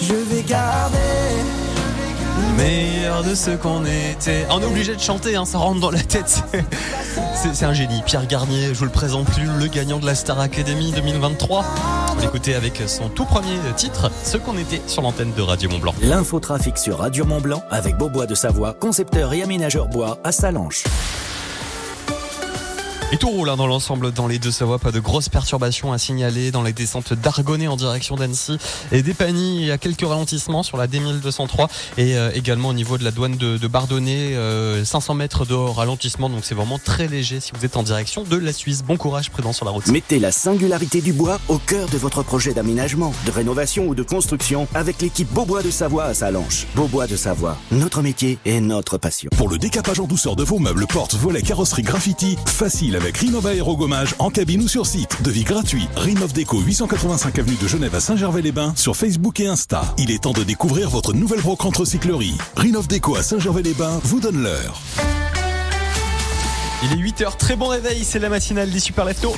Je vais garder meilleur de ce qu'on était. On est obligé de chanter, hein, ça rentre dans la tête. C'est un génie. Pierre Garnier, je vous le présente plus, le gagnant de la Star Academy 2023. On l'écoutait avec son tout premier titre, Ce qu'on était sur l'antenne de Radio Mont Blanc. L'infotrafic sur Radio Mont Blanc avec Beaubois de Savoie, concepteur et aménageur bois à Salanches. Et tout roule hein, dans l'ensemble dans les deux Savoie, pas de grosses perturbations à signaler dans les descentes d'Argonnet en direction d'Annecy et d'Epagny. Il y a quelques ralentissements sur la D1203 et euh, également au niveau de la douane de, de Bardonnay, 500 euh, mètres de ralentissement, donc c'est vraiment très léger si vous êtes en direction de la Suisse. Bon courage, prudent sur la route. Mettez la singularité du bois au cœur de votre projet d'aménagement, de rénovation ou de construction avec l'équipe Beaubois de Savoie à Salanches. Beaubois de Savoie, notre métier et notre passion. Pour le décapage en douceur de vos meubles, portes, volets, carrosserie, graffiti, facile avec Rinova Aérogommage en cabine ou sur site. Devis gratuit. Rinov Déco 885 avenue de Genève à Saint-Gervais-les-Bains sur Facebook et Insta. Il est temps de découvrir votre nouvelle brocante recyclerie. Rinov Déco à Saint-Gervais-les-Bains vous donne l'heure. Il est 8h, très bon réveil, c'est la matinale des Super Leftos.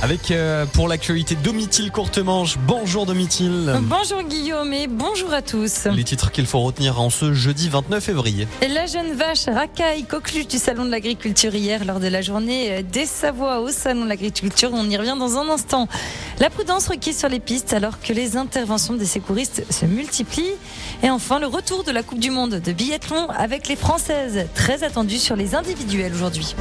Avec euh, pour l'actualité Domitil Courtemanche. Bonjour Domitil. Bonjour Guillaume et bonjour à tous. Les titres qu'il faut retenir en ce jeudi 29 février. La jeune vache racaille coqueluche du salon de l'agriculture hier lors de la journée des Savoies au salon de l'agriculture. On y revient dans un instant. La prudence requise sur les pistes alors que les interventions des secouristes se multiplient. Et enfin le retour de la Coupe du Monde de biathlon avec les Françaises très attendues sur les individuels aujourd'hui.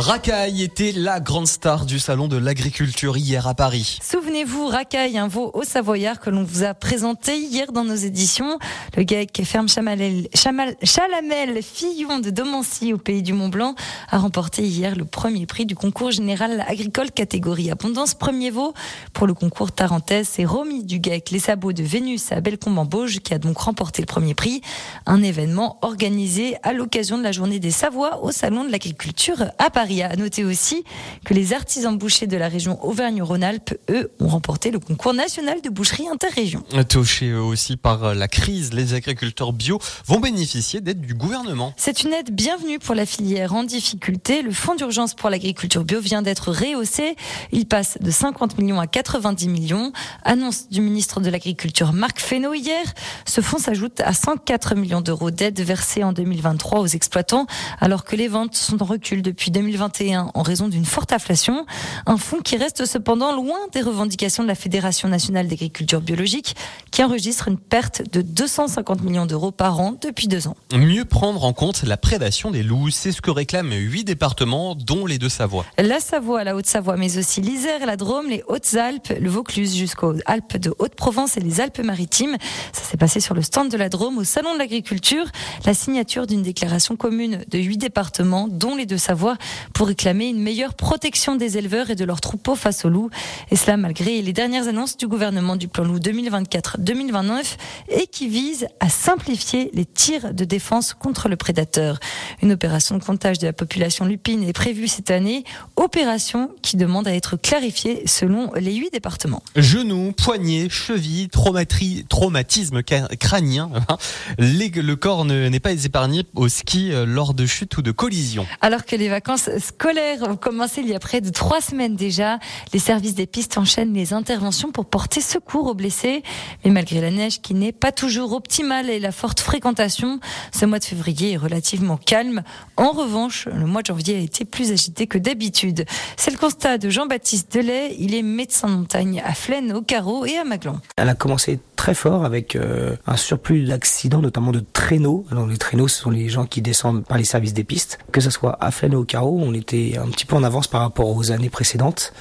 Racaille était la grande star du salon de l'agriculture hier à Paris. Souvenez-vous, Racaille, un veau au Savoyard que l'on vous a présenté hier dans nos éditions. Le GAEC ferme Chalamel, Chalamel Fillon de Domancy au pays du Mont Blanc a remporté hier le premier prix du concours général agricole catégorie abondance premier veau. Pour le concours tarentaise, c'est Romy du GAEC Les Sabots de Vénus à Bellecombe en Bauge qui a donc remporté le premier prix. Un événement organisé à l'occasion de la journée des Savoies au salon de l'agriculture à Paris. Il a noté aussi que les artisans bouchers de la région Auvergne-Rhône-Alpes, eux, ont remporté le concours national de boucherie interrégion. Touchés aussi par la crise, les agriculteurs bio vont bénéficier d'aide du gouvernement. C'est une aide bienvenue pour la filière en difficulté. Le fonds d'urgence pour l'agriculture bio vient d'être rehaussé. Il passe de 50 millions à 90 millions. Annonce du ministre de l'Agriculture Marc Fesneau hier. Ce fonds s'ajoute à 104 millions d'euros d'aide versée en 2023 aux exploitants alors que les ventes sont en recul depuis 2020 en raison d'une forte inflation. Un fonds qui reste cependant loin des revendications de la Fédération nationale d'agriculture biologique qui enregistre une perte de 250 millions d'euros par an depuis deux ans. Mieux prendre en compte la prédation des loups, c'est ce que réclament huit départements, dont les deux Savoie. La Savoie, la Haute-Savoie, mais aussi l'Isère, la Drôme, les Hautes-Alpes, le Vaucluse jusqu'aux Alpes de Haute-Provence et les Alpes-Maritimes. Ça s'est passé sur le stand de la Drôme au Salon de l'Agriculture. La signature d'une déclaration commune de huit départements, dont les deux Savoie, pour réclamer une meilleure protection des éleveurs et de leurs troupeaux face aux loups. Et cela malgré les dernières annonces du gouvernement du plan loup 2024-2029 et qui vise à simplifier les tirs de défense contre le prédateur. Une opération de comptage de la population lupine est prévue cette année, opération qui demande à être clarifiée selon les huit départements. Genoux, poignets, chevilles, traumatisme crânien, hein. le corps n'est pas épargné au ski euh, lors de chutes ou de collisions. Alors que les vacances scolaires ont commencé il y a près de trois semaines déjà. Les services des pistes enchaînent les interventions pour porter secours aux blessés. Mais malgré la neige qui n'est pas toujours optimale et la forte fréquentation, ce mois de février est relativement calme. En revanche, le mois de janvier a été plus agité que d'habitude. C'est le constat de Jean-Baptiste Delay. Il est médecin de montagne à Flaine, au Carreau et à Maglon. Elle a commencé très fort avec euh, un surplus d'accidents, notamment de traîneaux. Alors les traîneaux, ce sont les gens qui descendent par les services des pistes. Que ce soit à Flaine ou au Carreau, on était un petit peu en avance par rapport aux années précédentes.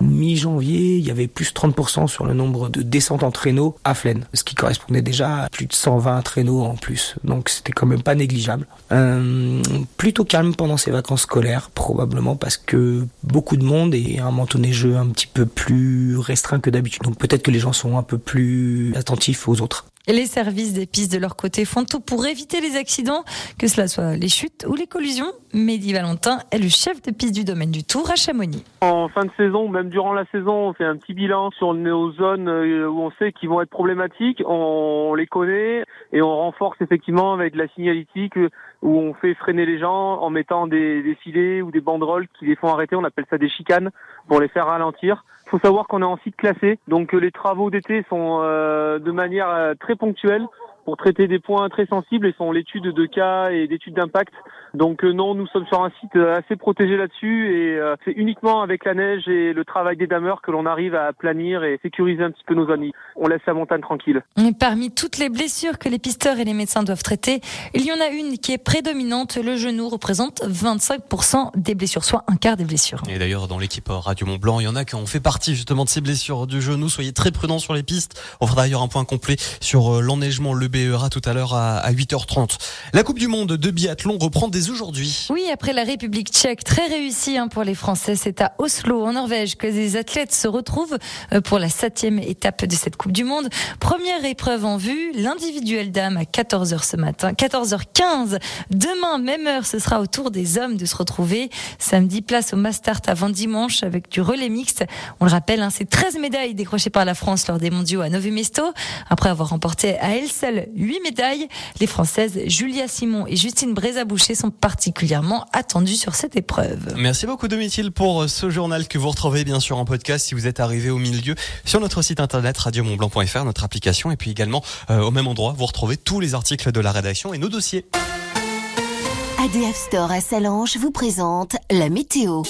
Mi-janvier, il y avait plus 30% sur le nombre de descentes en traîneau à Flaine, ce qui correspondait déjà à plus de 120 traîneaux en plus. Donc c'était quand même pas négligeable. Euh, plutôt calme pendant ces vacances scolaires, probablement parce que beaucoup de monde et un manteau neigeux un petit peu plus restreint que d'habitude. Donc peut-être que les gens sont un peu plus attentifs aux autres. Les services des pistes de leur côté font tout pour éviter les accidents, que cela soit les chutes ou les collisions. Mehdi Valentin est le chef de piste du domaine du Tour à Chamonix. En fin de saison, même durant la saison, on fait un petit bilan sur nos zones euh, où on sait qu'ils vont être problématiques. On les connaît et on renforce effectivement avec la signalétique où on fait freiner les gens en mettant des, des filets ou des banderoles qui les font arrêter. On appelle ça des chicanes pour les faire ralentir. Il faut savoir qu'on est en site classé, donc les travaux d'été sont de manière très ponctuelle pour traiter des points très sensibles et sont l'étude de cas et d'études d'impact. Donc euh, non, nous sommes sur un site euh, assez protégé là-dessus et euh, c'est uniquement avec la neige et le travail des dameurs que l'on arrive à planir et sécuriser un petit peu nos amis. On laisse la montagne tranquille. parmi toutes les blessures que les pisteurs et les médecins doivent traiter, il y en a une qui est prédominante. Le genou représente 25% des blessures, soit un quart des blessures. Et d'ailleurs, dans l'équipe Radio Mont Blanc, il y en a qui ont fait partie justement de ces blessures du genou. Soyez très prudents sur les pistes. On fera d'ailleurs un point complet sur l'enneigement, le BERA tout à l'heure à 8h30. La Coupe du Monde de biathlon reprend aujourd'hui. Oui, après la République tchèque, très réussie hein, pour les Français. C'est à Oslo, en Norvège, que les athlètes se retrouvent euh, pour la septième étape de cette Coupe du Monde. Première épreuve en vue, l'individuel dame à 14h ce matin, 14h15. Demain, même heure, ce sera au tour des hommes de se retrouver. Samedi, place au Mastart avant dimanche avec du relais mixte. On le rappelle, hein, c'est 13 médailles décrochées par la France lors des mondiaux à Novi Mesto. Après avoir remporté à elle seule 8 médailles, les Françaises Julia Simon et Justine Brézaboucher sont particulièrement attendues sur cette épreuve. Merci beaucoup Domitil pour ce journal que vous retrouvez bien sûr en podcast si vous êtes arrivé au milieu sur notre site internet radiomontblanc.fr, notre application et puis également euh, au même endroit vous retrouvez tous les articles de la rédaction et nos dossiers. ADF Store à Salange vous présente la météo.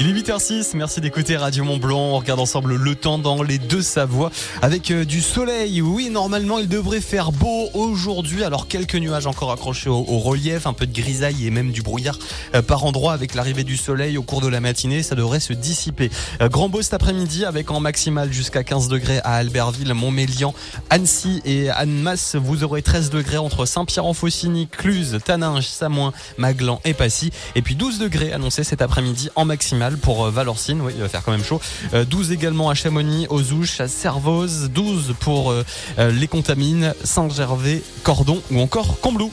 Il est 8h06, merci d'écouter Radio Mont Blanc. On regarde ensemble le temps dans les deux Savoies avec euh, du soleil. Oui, normalement, il devrait faire beau aujourd'hui. Alors, quelques nuages encore accrochés au, relief, un peu de grisaille et même du brouillard euh, par endroit avec l'arrivée du soleil au cours de la matinée. Ça devrait se dissiper. Euh, grand beau cet après-midi avec en maximal jusqu'à 15 degrés à Albertville, Montmélian, Annecy et Annemasse. Vous aurez 13 degrés entre Saint-Pierre-en-Faucigny, Cluse, Taninges, Samoin, Maglan et Passy. Et puis 12 degrés annoncés cet après-midi en maximal pour euh, Valorcine, oui, il va faire quand même chaud. 12 euh, également à Chamonix, aux Ouches, à Servoz, 12 pour euh, les Contamines, Saint-Gervais, Cordon ou encore Combloux.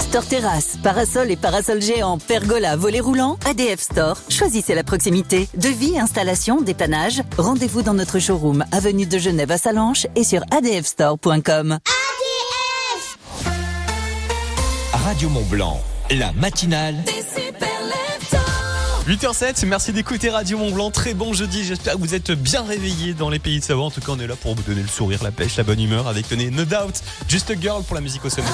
Store Terrasse, parasol et parasol géant, pergola, volet roulant, ADF Store. Choisissez la proximité. Devis, installation, dépannage. Rendez-vous dans notre showroom, avenue de Genève à Salanches et sur adfstore.com. ADF Radio Mont Blanc, la matinale. 8h07, merci d'écouter Radio Mont Blanc. Très bon jeudi, j'espère que vous êtes bien réveillés dans les pays de Savoie. En tout cas, on est là pour vous donner le sourire, la pêche, la bonne humeur avec, tenez, No Doubt, Just Girl pour la musique au sommet.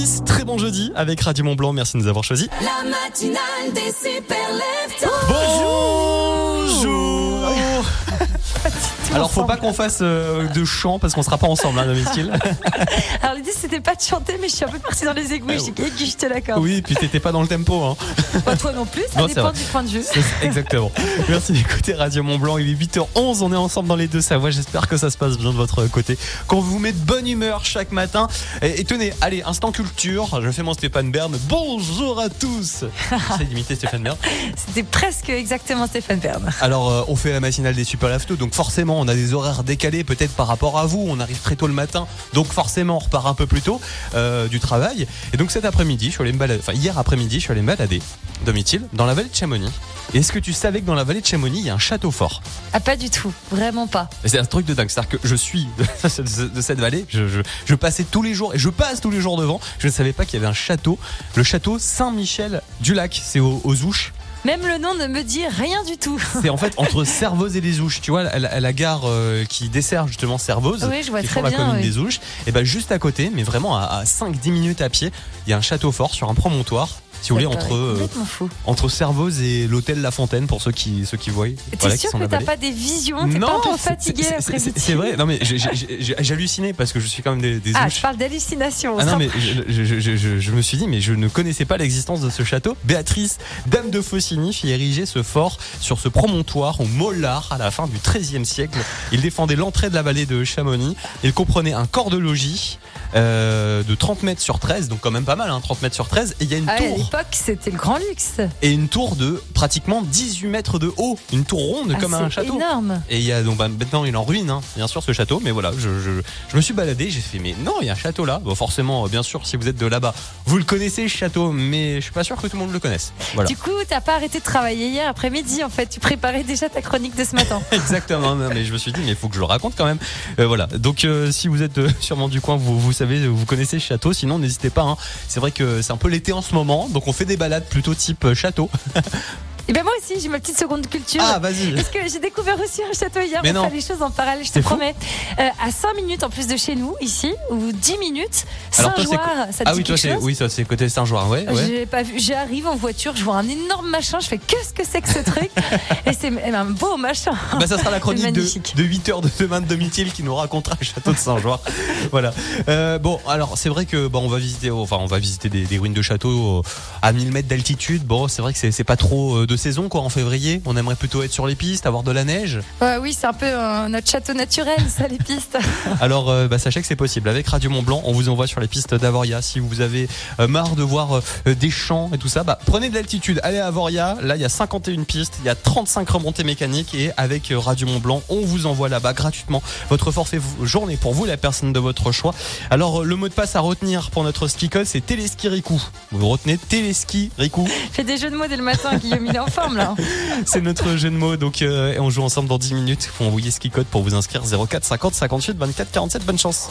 8h10, très bon jeudi avec Radio Mont Blanc. Merci de nous avoir choisis. La matinale des super leftos. Bonjour. Alors faut pas qu'on fasse euh, de chant parce qu'on sera pas ensemble, hein, domicile. C'était pas de chanter, mais je suis un peu partie dans les égouts. J'ai dit que je te l'accorde. Oui, puis t'étais pas dans le tempo. Hein. Pas toi non plus, ça Non, dépend du point de vue. Exactement. Merci d'écouter Radio Mont Blanc. Il est 8h11. On est ensemble dans les deux Savoies. J'espère que ça se passe bien de votre côté. Qu'on vous met de bonne humeur chaque matin. Et, et tenez, allez, instant culture. Je fais mon Stéphane Bern. Bonjour à tous. J'essaie d'imiter Stéphane Bern. C'était presque exactement Stéphane Bern. Alors, euh, on fait la matinale des Super Lafto, donc forcément, on a des horaires décalés peut-être par rapport à vous. On arrive très tôt le matin, donc forcément, on repart un peu plus tôt euh, du travail. Et donc cet après-midi, je suis allé me balader, enfin hier après-midi, je suis allé me balader, domicile, dans la vallée de Chamonix. Et est-ce que tu savais que dans la vallée de Chamonix, il y a un château fort? Ah pas du tout, vraiment pas. C'est un truc de dingue. C'est-à-dire que je suis de de cette vallée, je, je, je passais tous les jours et je passe tous les jours devant. Je ne savais pas qu'il y avait un château, le château Saint-Michel du Lac. C'est aux, aux Ouches. Même le nom ne me dit rien du tout. C'est en fait entre Servoz et les Ouches. Tu vois, la, gare euh, qui dessert justement Servoz, Oui, je vois qui est très la commune oui. des Ouches. Et ben juste à côté, mais vraiment à, à 5-10 minutes à pied, il y a un château fort sur un promontoire. Si vous voulez, entre, euh, entre Servoz et l'hôtel La Fontaine, pour ceux qui, ceux qui voient. T'es Voilà, qui sûr sont que t'as pas des visions? T'es pas un peu fatigué c'est- c'est- vrai, non mais halluciné parce que je suis quand même des, des Ah, Ouches. je parle d'hallucination. Ah non, mais je, je- je- je- je me suis dit, mais je ne connaissais pas l'existence de ce château. Béatrice, dame de Faucigny, fit ériger ce fort sur ce promontoire au Mollard à la fin du XIIIe siècle. Il défendait l'entrée de la vallée de Chamonix. Il comprenait un corps de logis euh, de 30 mètres sur 13, donc quand même pas mal, hein, 30 mètres sur 13. Et il y a une Ah, à tour l'époque, c'était le grand luxe. et une tour de pratiquement 18 mètres de haut, une tour ronde Ah, comme un château. énorme. Et il y a donc bah, maintenant il est en ruine, hein, bien sûr ce château. Mais voilà, je, je, je me suis baladé, j'ai fait mais non, il y a un château là. Bon, forcément, euh, bien sûr, si vous êtes de là-bas, vous le connaissez ce château, mais je suis pas sûr que tout le monde le connaisse. Voilà. Du coup, t'as pas arrêté de travailler hier après-midi, en fait. Tu préparais déjà ta chronique de ce matin. Exactement. Non, mais je me suis dit mais il faut que je le raconte quand même. Euh, voilà. Donc euh, si vous êtes sûrement du coin, vous, vous vous connaissez ce château. Sinon, n'hésitez pas. hein. C'est vrai que c'est un peu l'été en ce moment, donc on fait des balades plutôt type euh, château. Et ben moi aussi, j'ai ma petite seconde culture. Ah, vas-y. Parce que j'ai découvert aussi un château hier. Mais on non. fait les choses en parallèle, je te promets. Euh, à 5 minutes en plus de chez nous, ici, ou 10 minutes, Saint-Joire, ça te ah dit oui, toi quelque c'est chose oui, ça c'est côté Saint-Joire, ouais. ouais. J'ai pas vu. J'arrive en voiture, je vois un énorme machin, je fais qu'est-ce que c'est que ce truc Et c'est un beau machin. Bah, ça sera la chronique de, de 8h de demain de Domitil qui nous racontera le château de Saint-Joire. voilà. Euh, bon, alors c'est vrai que bon, on va visiter, enfin on va visiter des, des ruines de châteaux euh, à 1000 mètres d'altitude. Bon, c'est vrai que c'est c'est pas trop euh, de saison quoi en février. On aimerait plutôt être sur les pistes, avoir de la neige. Oui, c'est un peu euh, notre château naturel, ça, les pistes. Alors euh, bah, sachez que c'est possible. Avec Radio Mont Blanc, on vous envoie sur les pistes d'Avoria. Si vous avez euh, marre de voir des champs et tout ça, bah, prenez de l'altitude, allez à Avoria. Là, il y a 51 pistes, il y a 35 remontées mécaniques et avec Radio Mont Blanc, on vous envoie là-bas gratuitement votre forfait journée pour vous, la personne de votre choix. Alors le mot de passe à retenir pour notre ski code, c'est Téléski Riku. Vous retenez Téléski Riku. Fais des jeux de mots dès le matin, Guillaume, en forme là. C'est notre jeu de mots. Donc, euh, et on joue ensemble dans 10 minutes. Il faut envoyer ski code pour vous inscrire 04 50 58 24 47. Bonne chance.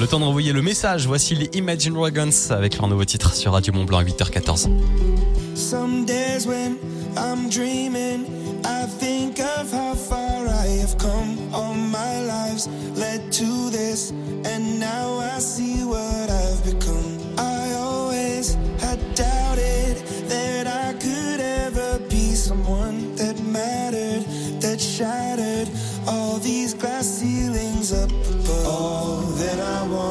Le temps d'envoyer le message. Voici les Imagine Dragons avec leur nouveau titre sur Radio Mont Blanc à 8h14. Some days when I'm dreaming, I think of how far I have come. All my lives led to this, and now I see what I've become. I doubted that I could ever be someone that mattered, that shattered all these glass ceilings up above. All that I want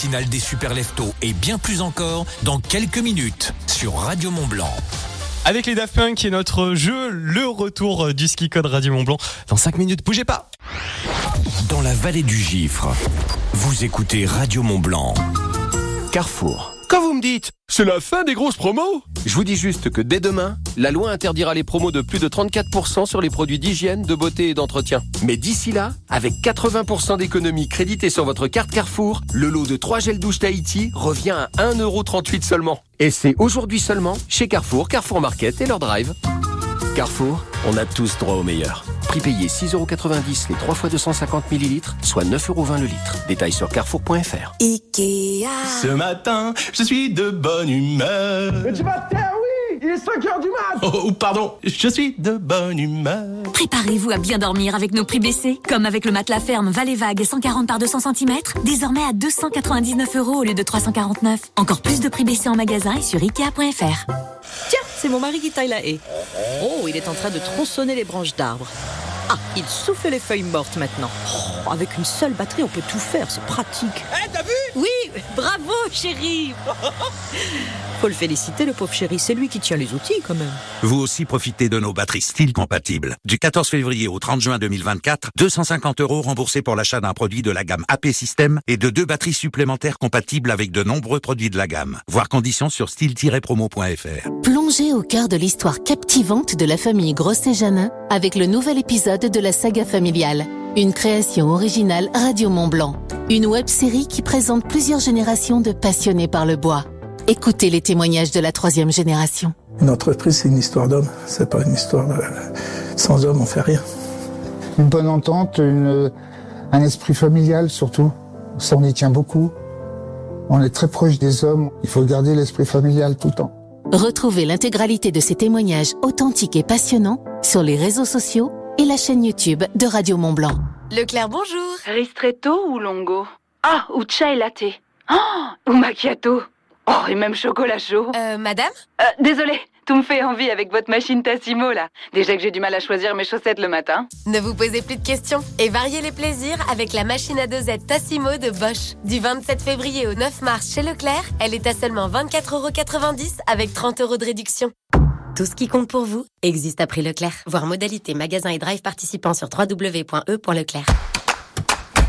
matinale des super leftos et bien plus encore dans quelques minutes sur Radio Mont Blanc. Avec les Daft Punk et notre jeu, le retour du ski code Radio Mont Blanc. Dans 5 minutes, bougez pas Dans la vallée du Gifre, vous écoutez Radio Mont Blanc. Carrefour. C'est la fin des grosses promos Je vous dis juste que dès demain, la loi interdira les promos de plus de 34% sur les produits d'hygiène, de beauté et d'entretien. Mais d'ici là, avec 80% d'économies créditées sur votre carte Carrefour, le lot de 3 gels douche Tahiti revient à 1,38€ seulement. Et c'est aujourd'hui seulement chez Carrefour, Carrefour Market et leur drive. Carrefour, on a tous droit au meilleur. Prix payé 6,90€ les 3 fois 250 ml, soit 9,20€ le litre. Détails sur carrefour.fr. Ikea. Ce matin, je suis de bonne humeur. Mais tu vas Il est 5h du mat Oh, pardon, je suis de bonne humeur. Préparez-vous à bien dormir avec nos prix baissés. Comme avec le matelas ferme Valley Vague 140 par 200 cm, désormais à 299 euros au lieu de 349. Encore plus de prix baissés en magasin et sur Ikea.fr. Tiens, c'est mon mari qui taille la haie. Oh, il est en train de tronçonner les branches d'arbres. Ah, il souffle les feuilles mortes maintenant. Oh, avec une seule batterie, on peut tout faire, c'est pratique. Eh, t'as vu? Oui, bravo, chérie. Faut le féliciter, le pauvre chéri, c'est lui qui tient les outils quand même. Vous aussi profitez de nos batteries style compatibles. Du 14 février au 30 juin 2024, 250 euros remboursés pour l'achat d'un produit de la gamme AP System et de deux batteries supplémentaires compatibles avec de nombreux produits de la gamme. Voir conditions sur style-promo.fr. Plongez au cœur de l'histoire captivante de la famille Grosset-Janin avec le nouvel épisode de la saga familiale. Une création originale Radio Mont Blanc. Une web série qui présente plusieurs générations de passionnés par le bois. Écoutez les témoignages de la troisième génération. Une entreprise, c'est une histoire d'homme. C'est pas une histoire de... Sans homme, on fait rien. Une bonne entente, une, un esprit familial surtout. Ça, on y tient beaucoup. On est très proche des hommes. Il faut garder l'esprit familial tout le temps. Retrouvez l'intégralité de ces témoignages authentiques et passionnants sur les réseaux sociaux et la chaîne YouTube de Radio Mont Blanc. Leclerc, bonjour. Ristretto ou longo? Ah, ou chai latte. Oh, ou macchiato. Oh, et même chocolat chaud. Euh, madame Euh, désolé, tout me fait envie avec votre machine Tassimo là. Déjà que j'ai du mal à choisir mes chaussettes le matin. Ne vous posez plus de questions et variez les plaisirs avec la machine à dosette Tassimo de Bosch. Du 27 février au 9 mars chez Leclerc, elle est à seulement 24,90€ avec 30 euros de réduction. Tout ce qui compte pour vous existe à prix Leclerc. Voir modalité magasin et drive participants sur www.e.leclerc.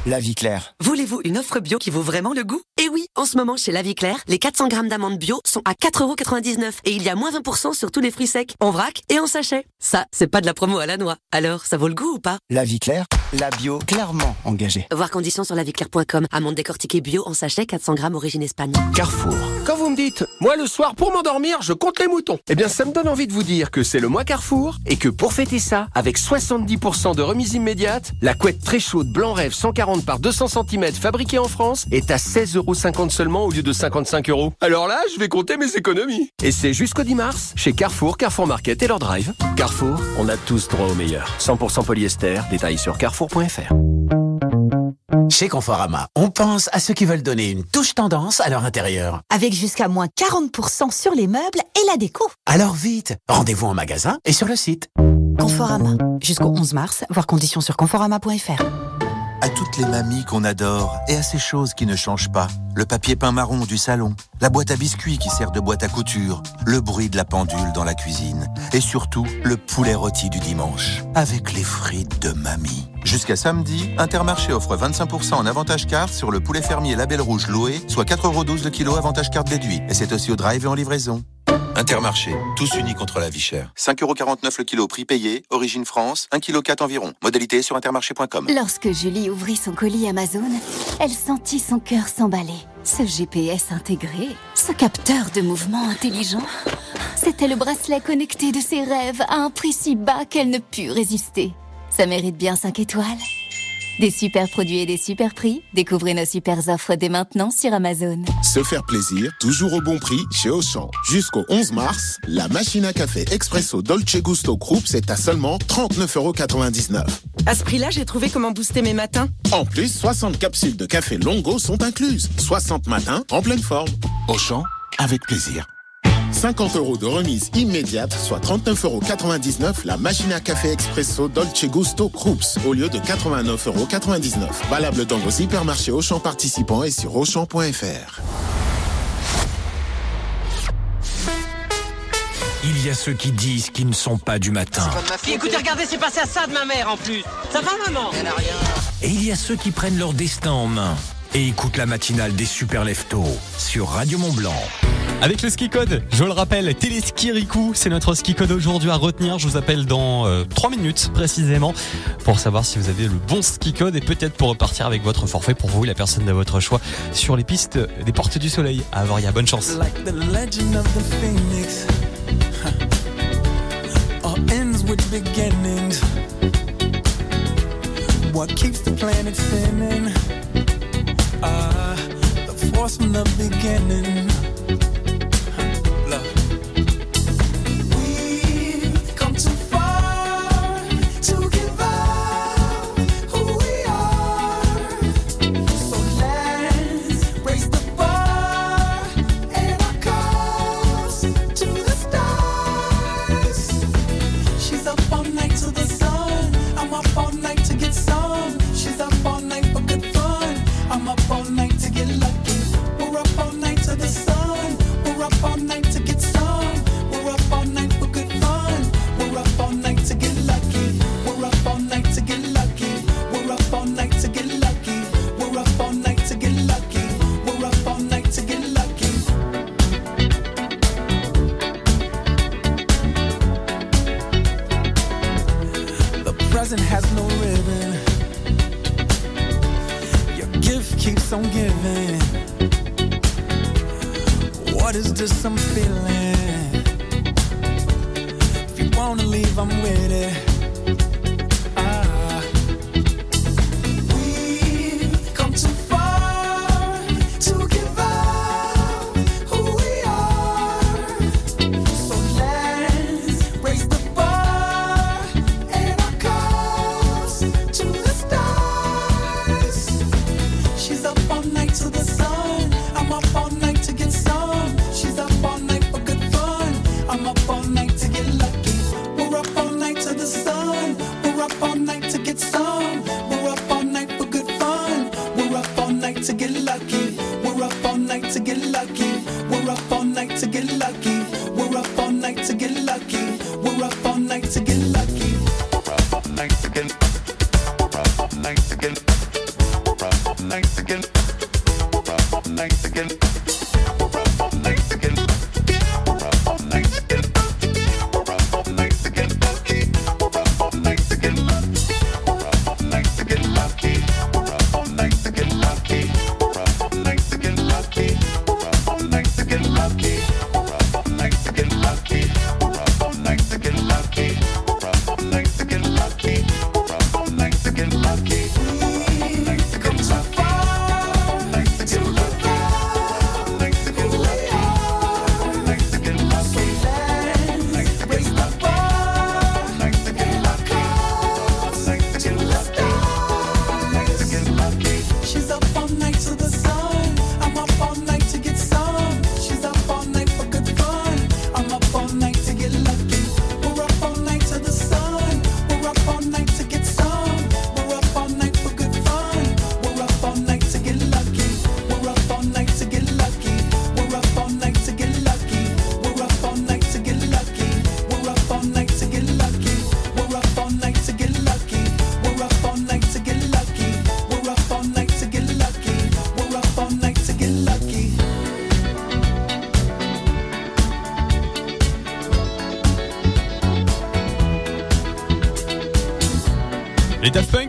La vie claire. Voulez-vous une offre bio qui vaut vraiment le goût? Eh oui, en ce moment chez La Vie Claire, les 400 grammes d'amandes bio sont à 4,99€ et il y a moins 20% sur tous les fruits secs, en vrac et en sachet. Ça, c'est pas de la promo à la noix. Alors, ça vaut le goût ou pas? La vie claire, la bio clairement engagée. Voir conditions sur laviclaire.com. Amandes décortiquées bio en sachet 400 grammes origine Espagne. Carrefour. Quand vous me dites, moi le soir pour m'endormir, je compte les moutons. Eh bien, ça me donne envie de vous dire que c'est le mois Carrefour et que pour fêter ça, avec 70% de remise immédiate, la couette très chaude Blanc Rêve 140 40 par 200 cm fabriqué en France est à 16,50€ seulement au lieu de 55 euros. Alors là, je vais compter mes économies. Et c'est jusqu'au 10 mars chez Carrefour, Carrefour Market et leur drive. Carrefour, on a tous droit au meilleur. 100% polyester, détails sur carrefour.fr. Chez Conforama, on pense à ceux qui veulent donner une touche tendance à leur intérieur. Avec jusqu'à moins 40% sur les meubles et la déco. Alors vite, rendez-vous en magasin et sur le site. Conforama. Jusqu'au 11 mars, voir conditions sur conforama.fr. À toutes les mamies qu'on adore et à ces choses qui ne changent pas. Le papier peint marron du salon, la boîte à biscuits qui sert de boîte à couture, le bruit de la pendule dans la cuisine et surtout le poulet rôti du dimanche avec les frites de mamie. Jusqu'à samedi, Intermarché offre 25% en avantage carte sur le poulet fermier Label Rouge Loé, soit 4,12€ le kilo avantage carte déduit. Et c'est aussi au drive et en livraison. Intermarché, tous unis contre la vie chère. 5,49€ le kilo prix payé, origine France, 1,4 kg environ. Modalité sur intermarché.com. Lorsque Julie ouvrit son colis Amazon, elle sentit son cœur s'emballer. Ce GPS intégré, ce capteur de mouvement intelligent, c'était le bracelet connecté de ses rêves à un prix si bas qu'elle ne put résister. Ça mérite bien 5 étoiles. Des super produits et des super prix. Découvrez nos super offres dès maintenant sur Amazon. Se faire plaisir, toujours au bon prix chez Auchan. Jusqu'au 11 mars, la machine à café Expresso Dolce Gusto Krups est à seulement 39,99€. À ce prix-là, j'ai trouvé comment booster mes matins. En plus, 60 capsules de café Longo sont incluses. 60 matins en pleine forme. Auchan, avec plaisir. 50 euros de remise immédiate, soit 39,99€ la machine à café expresso Dolce Gusto Krups au lieu de 89,99€. Valable dans vos hypermarchés Auchan participants et sur Auchan.fr. Il y a ceux qui disent qu'ils ne sont pas du matin. Écoutez, regardez, c'est passé à ça de ma mère en plus. Ça va, maman Elle a rien. Et il y a ceux qui prennent leur destin en main et écoutent la matinale des super leftos sur Radio Mont Blanc. Avec le ski code, je le rappelle, Téléski Riku, c'est notre ski code aujourd'hui à retenir. Je vous appelle dans euh, 3 minutes précisément pour savoir si vous avez le bon ski code et peut-être pour repartir avec votre forfait pour vous, la personne de votre choix, sur les pistes des Portes du Soleil à Avoria. Bonne chance. Keeps on giving. What is this I'm feeling?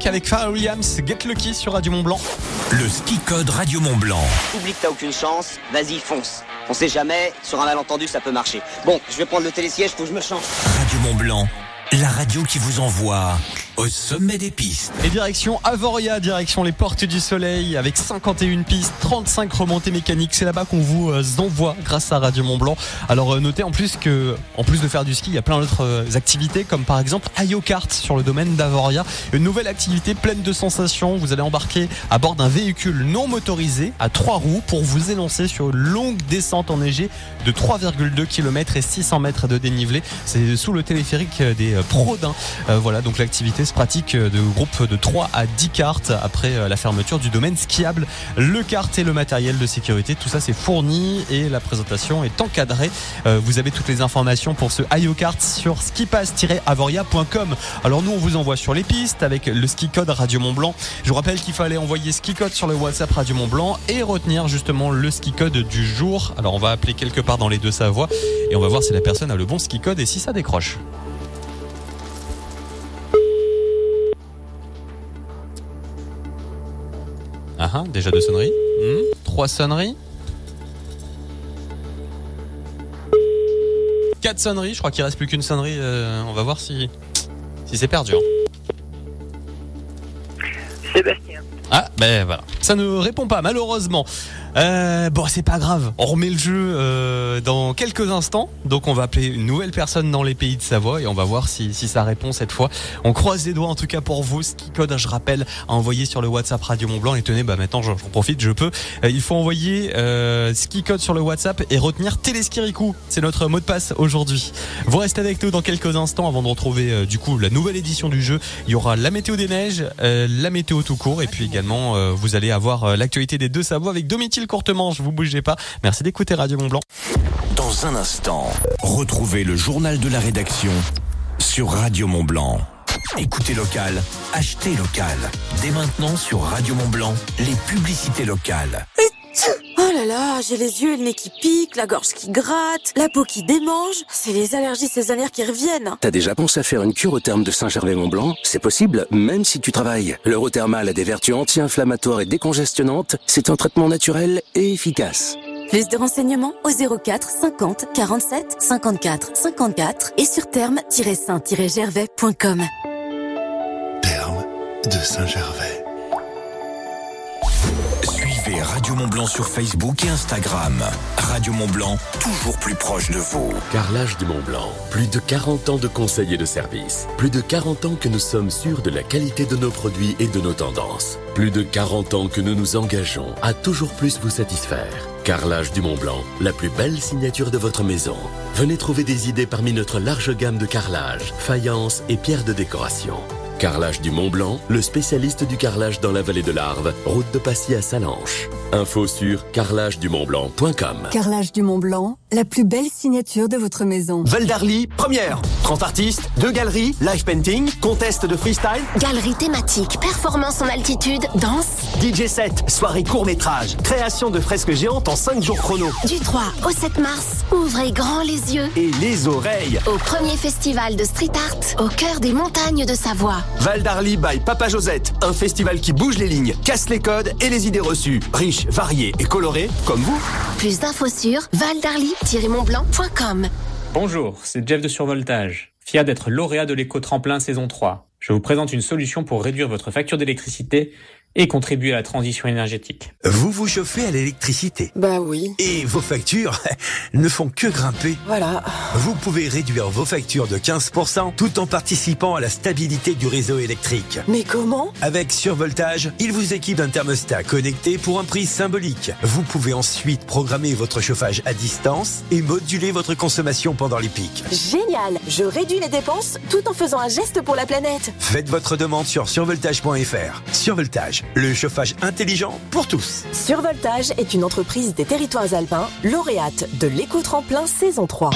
Avec Pharrell Williams, Get Lucky sur Radio Mont Blanc. Le ski code Radio Mont Blanc. Oublie que t'as aucune chance, vas-y fonce. On sait jamais, sur un malentendu ça peut marcher. Bon, je vais prendre le télésiège, faut que je me change. Radio Mont Blanc, la radio qui vous envoie au sommet des pistes. Et direction Avoria, direction les Portes du Soleil, avec 51 pistes, 35 remontées mécaniques. C'est là-bas qu'on vous euh, envoie grâce à Radio Mont Blanc. Alors euh, notez en plus que, en plus de faire du ski, il y a plein d'autres euh, activités, comme par exemple Kart sur le domaine d'Avoria. Une nouvelle activité pleine de sensations. Vous allez embarquer à bord d'un véhicule non motorisé à trois roues pour vous élancer sur une longue descente enneigée de 3,2 km et 600 mètres de dénivelé. C'est sous le téléphérique des Prodins. voilà, donc l'activité pratique de groupe de 3 à 10 cartes après euh, la fermeture du domaine skiable. Le kart et le matériel de sécurité, tout ça c'est fourni et la présentation est encadrée. Euh, vous avez toutes les informations pour ce IO-Kart sur skipass-avoria.com. Alors nous on vous envoie sur les pistes avec le ski code Radio Mont Blanc. Je vous rappelle qu'il fallait envoyer ski code sur le WhatsApp Radio Mont Blanc et retenir justement le ski code du jour. Alors on va appeler quelque part dans les deux Savoies et on va voir si la personne a le bon ski code et si ça décroche. Ah, ah déjà deux sonneries. Hmm, trois sonneries. Quatre sonneries. Je crois qu'il reste plus qu'une sonnerie. Euh, on va voir si, si c'est perdu. Hein. Sébastien. Ah, ben voilà. Ça ne répond pas, malheureusement. Euh, bon, c'est pas grave. On remet le jeu euh, dans quelques instants. Donc, on va appeler une nouvelle personne dans les pays de Savoie et on va voir si, si ça répond cette fois. On croise les doigts en tout cas pour vous. Ski code, je rappelle, à envoyer sur le WhatsApp Radio Mont Blanc. Et tenez, bah maintenant, j'en profite, je peux. Euh, il faut envoyer euh, ski code sur le WhatsApp et retenir Téléskirikou. C'est notre mot de passe aujourd'hui. Vous restez avec nous dans quelques instants avant de retrouver euh, du coup la nouvelle édition du jeu. Il y aura la météo des neiges, euh, la météo tout court et puis également vous allez avoir l'actualité des deux Savoies avec Domitil courtement, je vous bougez pas. Merci d'écouter Radio Mont Blanc. Dans un instant, retrouvez le journal de la rédaction sur Radio Mont Blanc. Écoutez local, achetez local. Dès maintenant sur Radio Mont Blanc, les publicités locales. Oh là là, j'ai les yeux et le nez qui piquent, la gorge qui gratte, la peau qui démange. C'est les allergies saisonnières qui reviennent. T'as déjà pensé à faire une cure au terme de Saint-Gervais-Mont-Blanc C'est possible, même si tu travailles. L'Eurothermal a des vertus anti-inflammatoires et décongestionnantes. C'est un traitement naturel et efficace. Plus de renseignements au 04 50 47 54 54 et sur terme-saint-gervais.com. Terme de Saint-Gervais. Radio Mont Blanc sur Facebook et Instagram. Radio Mont Blanc, toujours plus proche de vous. Carrelage du Mont Blanc, plus de 40 ans de conseils et de services. Plus de 40 ans que nous sommes sûrs de la qualité de nos produits et de nos tendances. Plus de 40 ans que nous nous engageons à toujours plus vous satisfaire. Carrelage du Mont Blanc, la plus belle signature de votre maison. Venez trouver des idées parmi notre large gamme de carrelage, faïence et pierres de décoration. Carrelage du Mont Blanc, le spécialiste du carrelage dans la vallée de l'Arve, route de Passy à Salanches. Info sur carrelagedumontblanc.com. Carrelage du Mont Blanc, la plus belle signature de votre maison. Val d'Arly, première. 30 artistes, deux galeries, live painting, contest de freestyle. Galerie thématique, performance en altitude, danse. DJ set, soirée court métrage, création de fresques géantes en 5 jours chrono. Du 3 au 7 mars, ouvrez grand les yeux. Et les oreilles. Au premier festival de street art, au cœur des montagnes de Savoie. Val d'Arly by Papa Josette, un festival qui bouge les lignes, casse les codes et les idées reçues. Riche, varié et coloré, comme vous. Plus d'infos sur valdarly-montblanc.com. Bonjour, c'est Jeff de Survoltage. Fier d'être lauréat de l'éco-tremplin saison 3. Je vous présente une solution pour réduire votre facture d'électricité et contribuer à la transition énergétique. Vous vous chauffez à l'électricité Bah oui. Et vos factures ne font que grimper. Voilà. Vous pouvez réduire vos factures de 15% tout en participant à la stabilité du réseau électrique. Mais comment? Avec Survoltage, il vous équipe d'un thermostat connecté pour un prix symbolique. Vous pouvez ensuite programmer votre chauffage à distance et moduler votre consommation pendant les pics. Génial Je réduis les dépenses tout en faisant un geste pour la planète. Faites votre demande sur survoltage.fr. Survoltage le chauffage intelligent pour tous. Survoltage est une entreprise des territoires alpins, lauréate de l'éco-tremplin saison 3.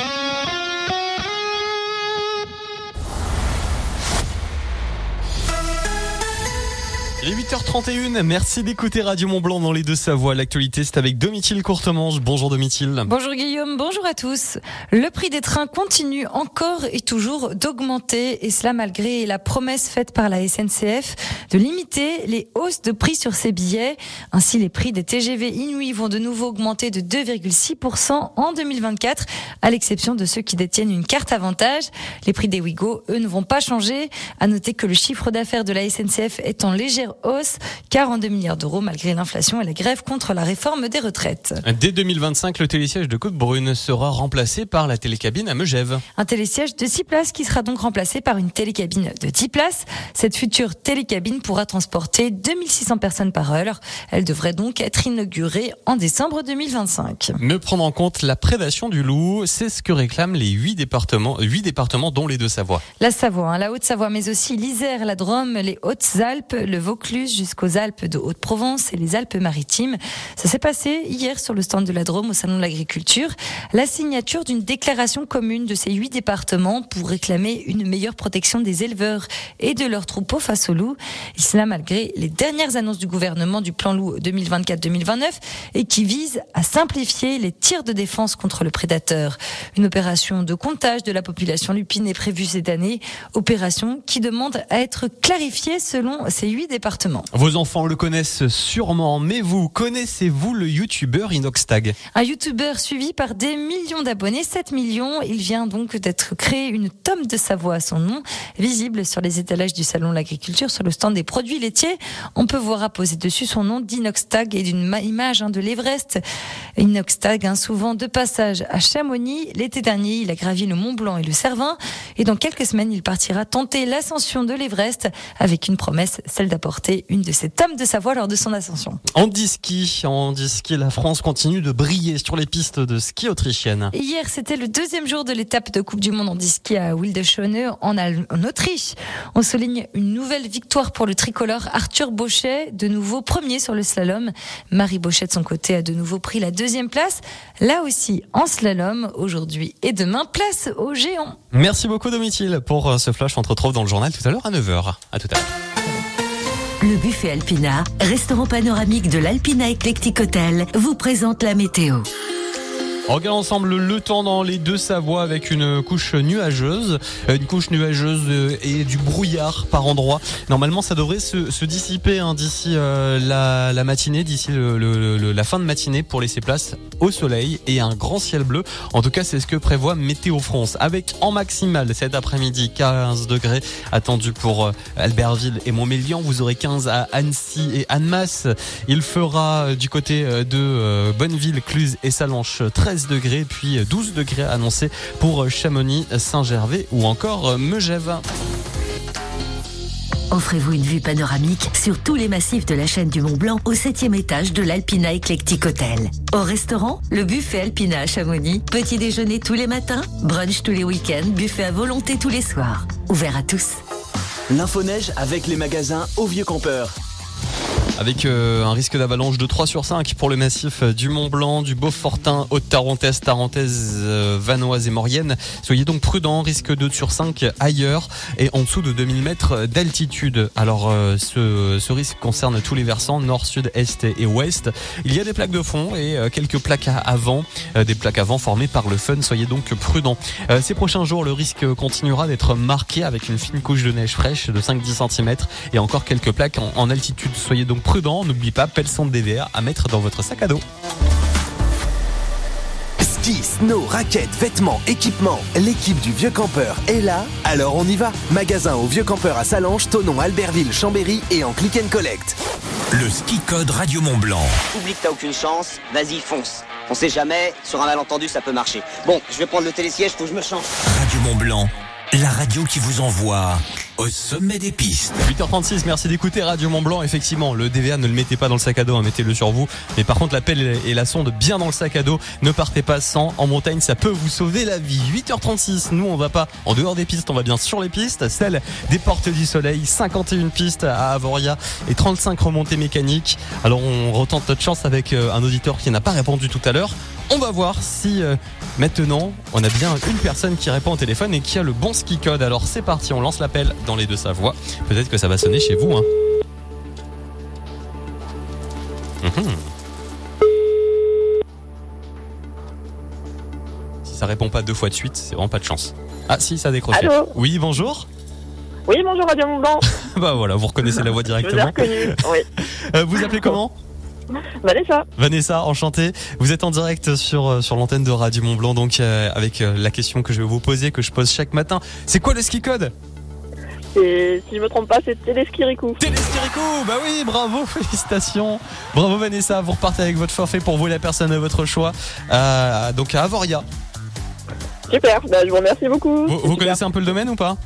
Il est 8h31, merci d'écouter Radio Mont Blanc dans les deux Savoies. L'actualité, c'est avec Domitil Courtemanche. Bonjour Domitil. Bonjour Guillaume, bonjour à tous. Le prix des trains continue encore et toujours d'augmenter et cela malgré la promesse faite par la SNCF de limiter les hausses de prix sur ces billets. Ainsi, les prix des TGV Inuit vont de nouveau augmenter de 2,6% en 2024, à l'exception de ceux qui détiennent une carte avantage. Les prix des Wigo, eux, ne vont pas changer. À noter que le chiffre d'affaires de la SNCF est en légère hausse, 42 milliards d'euros malgré l'inflation et la grève contre la réforme des retraites. Dès 2025, le télésiège de Côte-Brune sera remplacé par la télécabine à Megève. Un télésiège de 6 places qui sera donc remplacé par une télécabine de 10 places. Cette future télécabine pourra transporter 2600 personnes par heure. Elle devrait donc être inaugurée en décembre 2025. Me prendre en compte la prédation du loup, c'est ce que réclament les 8 départements, 8 départements dont les deux Savoie. La Savoie, hein, la Haute-Savoie, mais aussi l'Isère, la Drôme, les Hautes-Alpes, le Vaucluse jusqu'aux Alpes de Haute-Provence et les Alpes-Maritimes. Ça s'est passé hier sur le stand de la Drôme au Salon de l'Agriculture. La signature d'une déclaration commune de ces huit départements pour réclamer une meilleure protection des éleveurs et de leurs troupeaux face aux loups. Cela malgré les dernières annonces du gouvernement du plan loup 2024-2029 et qui vise à simplifier les tirs de défense contre le prédateur. Une opération de comptage de la population lupine est prévue cette année, opération qui demande à être clarifiée selon ces huit départements. Vos enfants le connaissent sûrement, mais vous, connaissez-vous le youtubeur Inoxtag? Un youtubeur suivi par des millions d'abonnés, 7 millions. Il vient donc d'être créé une tome de Savoie à son nom, visible sur les étalages du salon de l'agriculture, sur le stand des produits laitiers. On peut voir apposer dessus son nom d'Inoxtag et d'une image hein, de l'Everest. Inoxtag, hein, souvent de passage à Chamonix. L'été dernier, il a gravi le Mont Blanc et le Cervin. Et dans quelques semaines, il partira tenter l'ascension de l'Everest avec une promesse, celle d'apporter une de ses tomes de Savoie lors de son ascension. En ski, en ski, la France continue de briller sur les pistes de ski autrichiennes. Hier, c'était le deuxième jour de l'étape de Coupe du Monde en ski à Wildeshone en, en Autriche. On souligne une nouvelle victoire pour le tricolore Arthur Bauchet, de nouveau premier sur le slalom. Marie Bauchet de son côté a de nouveau pris la deuxième place, là aussi en slalom aujourd'hui et demain place aux géants. Merci beaucoup Domitil pour euh, ce flash. On te retrouve dans le journal tout à l'heure à 9h. À tout à l'heure. Le buffet Alpina, restaurant panoramique de l'Alpina Eclectic Hotel, vous présente la météo. On regarde ensemble le temps dans les deux Savoies avec une couche nuageuse, euh, une couche nuageuse euh, et du brouillard par endroit. Normalement, ça devrait se, se dissiper hein, d'ici euh, la, la, matinée, d'ici le, le, la fin de matinée pour laisser place au soleil et un grand ciel bleu. En tout cas, c'est ce que prévoit Météo France. Avec en maximale cet après-midi 15 degrés attendus pour Albertville et Montmélian. Vous aurez 15 à Annecy et Annemasse. Il fera du côté de Bonneville, Cluse et Salanches 13 degrés, puis 12 degrés annoncés pour Chamonix, Saint-Gervais ou encore Megève. Offrez-vous une vue panoramique sur tous les massifs de la chaîne du Mont Blanc au 7 étage de l'Alpina Eclectic Hotel. Au restaurant, le buffet Alpina à Chamonix. Petit déjeuner tous les matins, brunch tous les week-ends, buffet à volonté tous les soirs. Ouvert à tous. L'info-neige avec les magasins au Vieux Campeur avec euh, un risque d'avalanche de 3 sur 5 pour le massif du Mont Blanc, du Beaufortin, Haute-Tarentaise, Tarentaise, euh, Vanoise et Maurienne. Soyez donc prudents, risque de 2 sur 5 ailleurs et en dessous de 2000 mètres d'altitude. Alors euh, ce, ce, risque concerne tous les versants, nord, sud, est et ouest. Il y a des plaques de fond et quelques plaques à avant, des plaques avant formées par le fun. Soyez donc prudents. ces prochains jours, le risque continuera d'être marqué avec une fine couche de neige fraîche de 5-10 cm et encore quelques plaques en altitude. Soyez donc prudent, n'oublie pas son de DVR à mettre dans votre sac à dos. Ski, snow, raquettes, vêtements, équipements, l'équipe du Vieux Campeur est là, alors on y va. Magasin au Vieux Campeur à Salange, Tonon, Albertville, Chambéry et en click and collect. Le ski code Radio Mont Blanc. Oublie que t'as aucune chance, vas-y fonce. On sait jamais, sur un malentendu ça peut marcher. Bon, je vais prendre le télésiège, faut que je me change. Radio Mont Blanc, la radio qui vous envoie au sommet des pistes. 8h36, merci d'écouter Radio Mont Blanc. Effectivement, le DVA ne le mettez pas dans le sac à dos, hein, mettez-le sur vous. Mais par contre, la pelle et la sonde bien dans le sac à dos. Ne partez pas sans. En montagne, ça peut vous sauver la vie. 8h36, nous on va pas en dehors des pistes, on va bien sur les pistes. Celle des Portes du Soleil, 51 pistes à Avoria et 35 remontées mécaniques. Alors on retente notre chance avec euh, un auditeur qui n'a pas répondu tout à l'heure. On va voir si euh, maintenant on a bien une personne qui répond au téléphone et qui a le bon ski code. Alors c'est parti, on lance l'appel dans les deux Savoies. Peut-être que ça va sonner chez vous. Hein. Si ça répond pas deux fois de suite, c'est vraiment pas de chance. Ah si, ça a décroché. Allô oui, bonjour. Oui, bonjour Radio Mont Blanc. bah voilà, vous reconnaissez la voix Je vous ai directement. reconnu, oui. Euh, vous appelez comment? Vanessa. Vanessa, enchanté. Vous êtes en direct sur euh, sur l'antenne de Radio Mont Blanc, donc euh, avec euh, la question que je vais vous poser, que je pose chaque matin. C'est quoi le ski code? Et si je me trompe pas, c'est Téleskirikou. Téleskirikou, bah oui, bravo, félicitations. Bravo Vanessa, vous repartez avec votre forfait pour vous la personne de votre choix. Euh, donc à Avoria. Super, bah, je vous remercie beaucoup. Vous, vous connaissez un peu le domaine ou pas?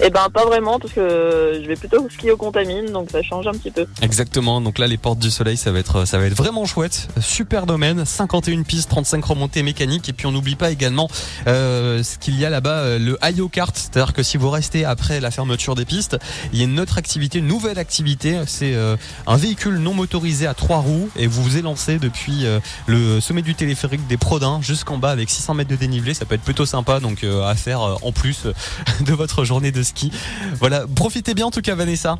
Eh ben, pas vraiment, parce que je vais plutôt skier aux contamines, donc ça change un petit peu. Exactement. Donc là, les portes du soleil, ça va être, ça va être vraiment chouette. Super domaine. 51 pistes, 35 remontées mécaniques. Et puis on n'oublie pas également euh, ce qu'il y a là-bas, euh, le IO Kart. C'est-à-dire que si vous restez après la fermeture des pistes, il y a une autre activité, une nouvelle activité. C'est euh, un véhicule non motorisé à trois roues et vous vous élancez depuis euh, le sommet du téléphérique des Prodins jusqu'en bas avec 600 mètres de dénivelé. Ça peut être plutôt sympa donc euh, à faire en plus de votre journée de Voilà. Profitez bien en tout cas, Vanessa.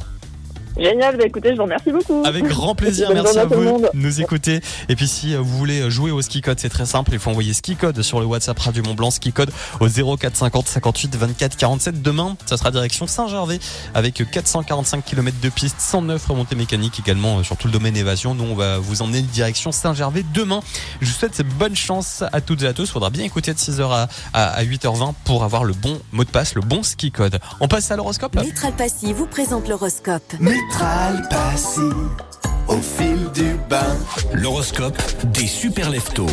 Génial, bah écoutez, je vous remercie beaucoup. Avec grand plaisir, merci à vous de nous écouter. Et puis si vous voulez jouer au ski code, c'est très simple, il faut envoyer ski code sur le WhatsApp Radio Mont Blanc, ski code au 0450 58 24 47. Demain, ça sera direction Saint-Gervais avec 445 km de piste, 109 remontées mécaniques également euh, sur tout le domaine évasion. Nous, on va vous emmener direction Saint-Gervais demain. Je vous souhaite bonne chance à toutes et à tous. Faudra bien écouter de 6h à, à, à 8h20 pour avoir le bon mot de passe, le bon ski code. On passe à l'horoscope Métral Passy vous présente l'horoscope. Passy, au fil du bain. L'horoscope des super leftos.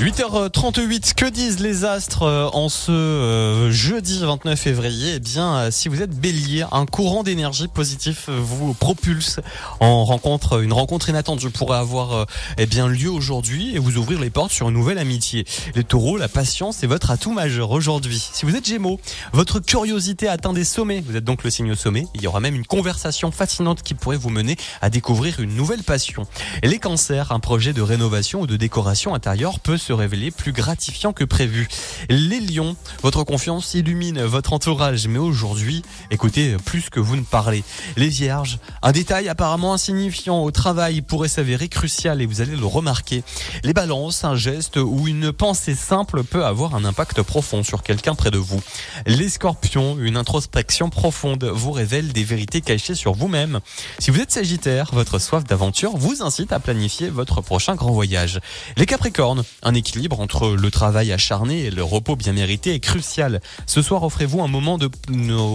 8h38, que disent les astres euh, en ce euh, jeudi 29 février? Eh bien, euh, si vous êtes bélier, un courant d'énergie positif vous propulse en rencontre, une rencontre inattendue pourrait avoir eh bien lieu aujourd'hui et vous ouvrir les portes sur une nouvelle amitié. Les taureaux, la patience est votre atout majeur aujourd'hui. Si vous êtes gémeaux, votre curiosité atteint des sommets. Vous êtes donc le signe au sommet. Il y aura même une conversation fascinante qui pourrait vous mener à découvrir une nouvelle passion. Les cancers, un projet de rénovation ou de décoration intérieure peut se révéler plus gratifiant que prévu. Les lions, votre confiance illumine votre entourage, mais aujourd'hui, écoutez plus que vous ne parlez. Les vierges, un détail apparemment insignifiant au travail pourrait s'avérer crucial et vous allez le remarquer. Les balances, un geste ou une pensée simple peut avoir un impact profond sur quelqu'un près de vous. Les scorpions, une introspection profonde vous révèle des vérités cachées sur vous-même. Si vous êtes sagittaire, votre soif d'aventure vous incite à planifier votre prochain grand voyage. Les capricornes, un équilibre entre le travail acharné et le repos bien mérité est crucial. Ce soir, offrez-vous un moment de,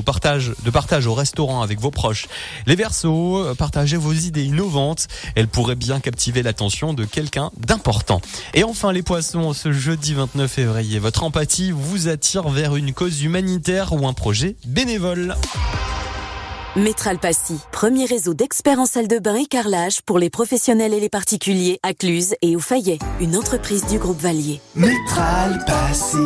partage, au restaurant avec vos proches. Les versos, partagez vos idées innovantes. Elles pourraient bien captiver l'attention de quelqu'un d'important. Et enfin, les poissons, ce jeudi 29 février, votre empathie vous attire vers une cause humanitaire ou un projet bénévole. Métral Passy, premier réseau d'experts en salle de bain et carrelage pour les professionnels et les particuliers à Cluse et au Fayet, une entreprise du groupe Valier. Métral Passy,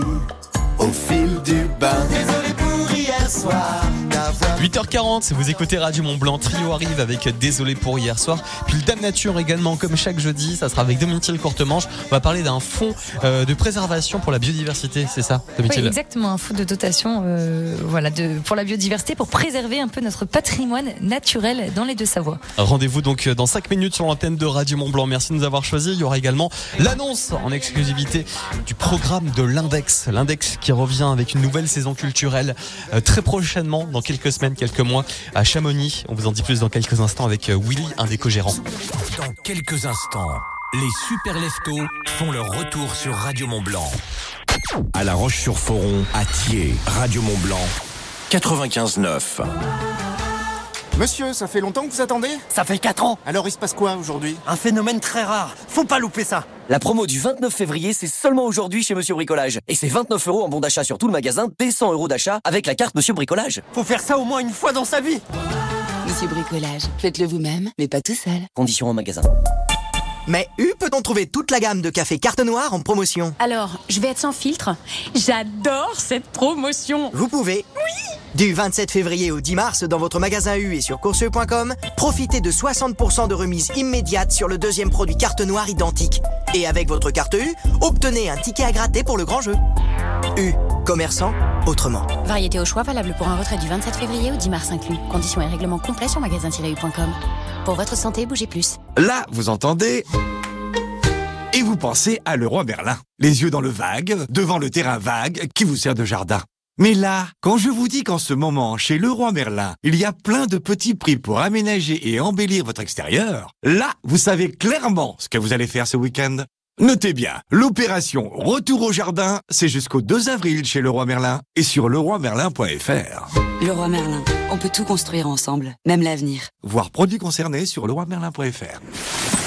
au fil du bain. Désolé pour hier soir. 8h40, vous écoutez Radio Mont Blanc, Trio arrive avec Désolé pour hier soir. Puis le Dame Nature également, comme chaque jeudi, ça sera avec Domitil Courtemanche. On va parler d'un fonds euh, de préservation pour la biodiversité, c'est ça, Oui, Domitil exactement, un fonds de dotation euh, voilà, de, pour la biodiversité, pour préserver un peu notre patrimoine naturel dans les Deux-Savoies. Rendez-vous donc dans 5 minutes sur l'antenne de Radio Mont Blanc. Merci de nous avoir choisis. Il y aura également l'annonce en exclusivité du programme de l'Index. L'Index qui revient avec une nouvelle saison culturelle euh, très prochainement, dans quelques semaines, quelques mois, à Chamonix. On vous en dit plus dans quelques instants avec euh, Willy, un des co-gérants. Dans quelques instants, les super leftos font leur retour sur Radio Mont Blanc. À La Roche-sur-Foron, à Thiers, Radio Mont Blanc, 95.9. Monsieur, ça fait longtemps que vous attendez Ça fait 4 ans Alors il se passe quoi aujourd'hui Un phénomène très rare. Faut pas louper ça. La promo du 29 février, c'est seulement aujourd'hui chez Monsieur Bricolage. Et c'est 29 euros en bon d'achat sur tout le magasin, dès 100 euros d'achat avec la carte Monsieur Bricolage. Faut faire ça au moins une fois dans sa vie. Monsieur Bricolage, faites-le vous-même, mais pas tout seul. Conditions en magasin. Mais U peut-on trouver toute la gamme de café carte noire en promotion Alors, je vais être sans filtre. J'adore cette promotion. Vous pouvez. Oui Du 27 février au 10 mars, dans votre magasin U et sur courseux.com, profitez de 60% de remise immédiate sur le deuxième produit carte noire identique. Et avec votre carte U, obtenez un ticket à gratter pour le grand jeu. U. Commerçant, autrement. Variété au choix valable pour un retrait du 27 février au 10 mars inclus. Conditions et règlements complets sur magasin-u.com. Pour votre santé, bougez plus. Là, vous entendez et vous pensez à Leroy Merlin. Les yeux dans le vague, devant le terrain vague qui vous sert de jardin. Mais là, quand je vous dis qu'en ce moment, chez Leroy Merlin, il y a plein de petits prix pour aménager et embellir votre extérieur, là, vous savez clairement ce que vous allez faire ce week-end. Notez bien, l'opération Retour au jardin, c'est jusqu'au 2 avril chez Leroy Merlin et sur leroymerlin.fr. Leroy Merlin, on peut tout construire ensemble, même l'avenir. Voir produits concernés sur leroymerlin.fr.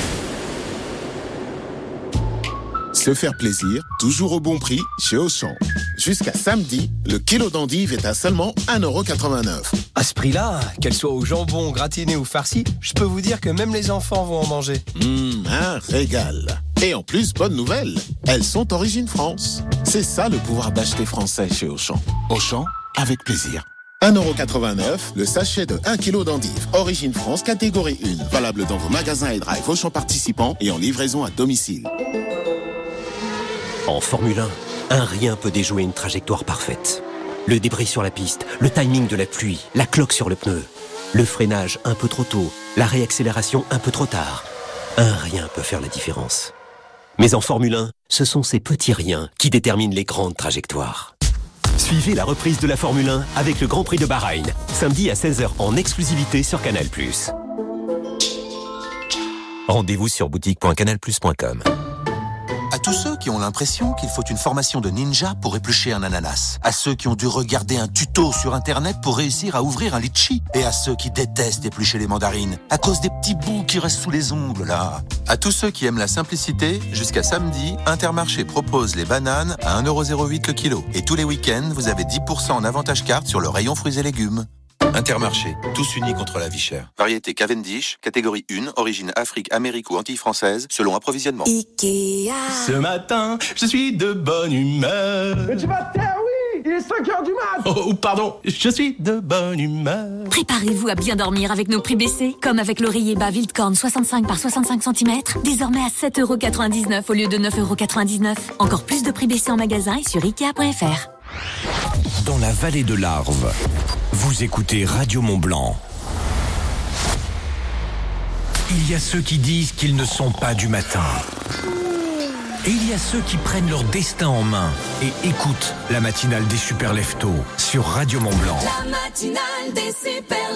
Se faire plaisir, toujours au bon prix chez Auchan. Jusqu'à samedi, le kilo d'endive est à seulement 1,89€. À ce prix-là, qu'elle soit au jambon, gratiné ou farci, je peux vous dire que même les enfants vont en manger. Hum, un régal. Et en plus, bonne nouvelle, elles sont d'origine France. C'est ça le pouvoir d'acheter français chez Auchan. Auchan, avec plaisir. 1,89€, le sachet de 1 kg d'endive. Origine France, catégorie 1. Valable dans vos magasins et drive Auchan participants et en livraison à domicile. En Formule 1, un rien peut déjouer une trajectoire parfaite. Le débris sur la piste, le timing de la pluie, la cloque sur le pneu, le freinage un peu trop tôt, la réaccélération un peu trop tard. Un rien peut faire la différence. Mais en Formule 1, ce sont ces petits riens qui déterminent les grandes trajectoires. Suivez la reprise de la Formule 1 avec le Grand Prix de Bahreïn, samedi à 16h en exclusivité sur Canal+. Rendez-vous sur boutique.canalplus.com. À tous ceux qui ont l'impression qu'il faut une formation de ninja pour éplucher un ananas. À ceux qui ont dû regarder un tuto sur internet pour réussir à ouvrir un litchi. Et à ceux qui détestent éplucher les mandarines à cause des petits bouts qui restent sous les ongles là. À tous ceux qui aiment la simplicité, jusqu'à samedi, Intermarché propose les bananes à 1,08€ le kilo. Et tous les week-ends, vous avez 10% en avantage carte sur le rayon fruits et légumes. Intermarché, tous unis contre la vie chère. Variété Cavendish, catégorie 1, origine Afrique, Amérique ou Antilles françaises, selon approvisionnement. Ce matin, je suis de bonne humeur. Mais tu vas te taire, oui Il est 5 heures du mat Oh, pardon, je suis de bonne humeur. Préparez-vous à bien dormir avec nos prix baissés, comme avec l'oreiller bas Wildkorn 65 par 65 cm, désormais à 7,99€ au lieu de 9,99€. Encore plus de prix baissés en magasin et sur Ikea.fr. Dans la vallée de l'Arve, vous écoutez Radio Mont Blanc. Il y a ceux qui disent qu'ils ne sont pas du matin. Et il y a ceux qui prennent leur destin en main et écoutent la matinale des super leftos sur Radio Mont Blanc. La matinale des super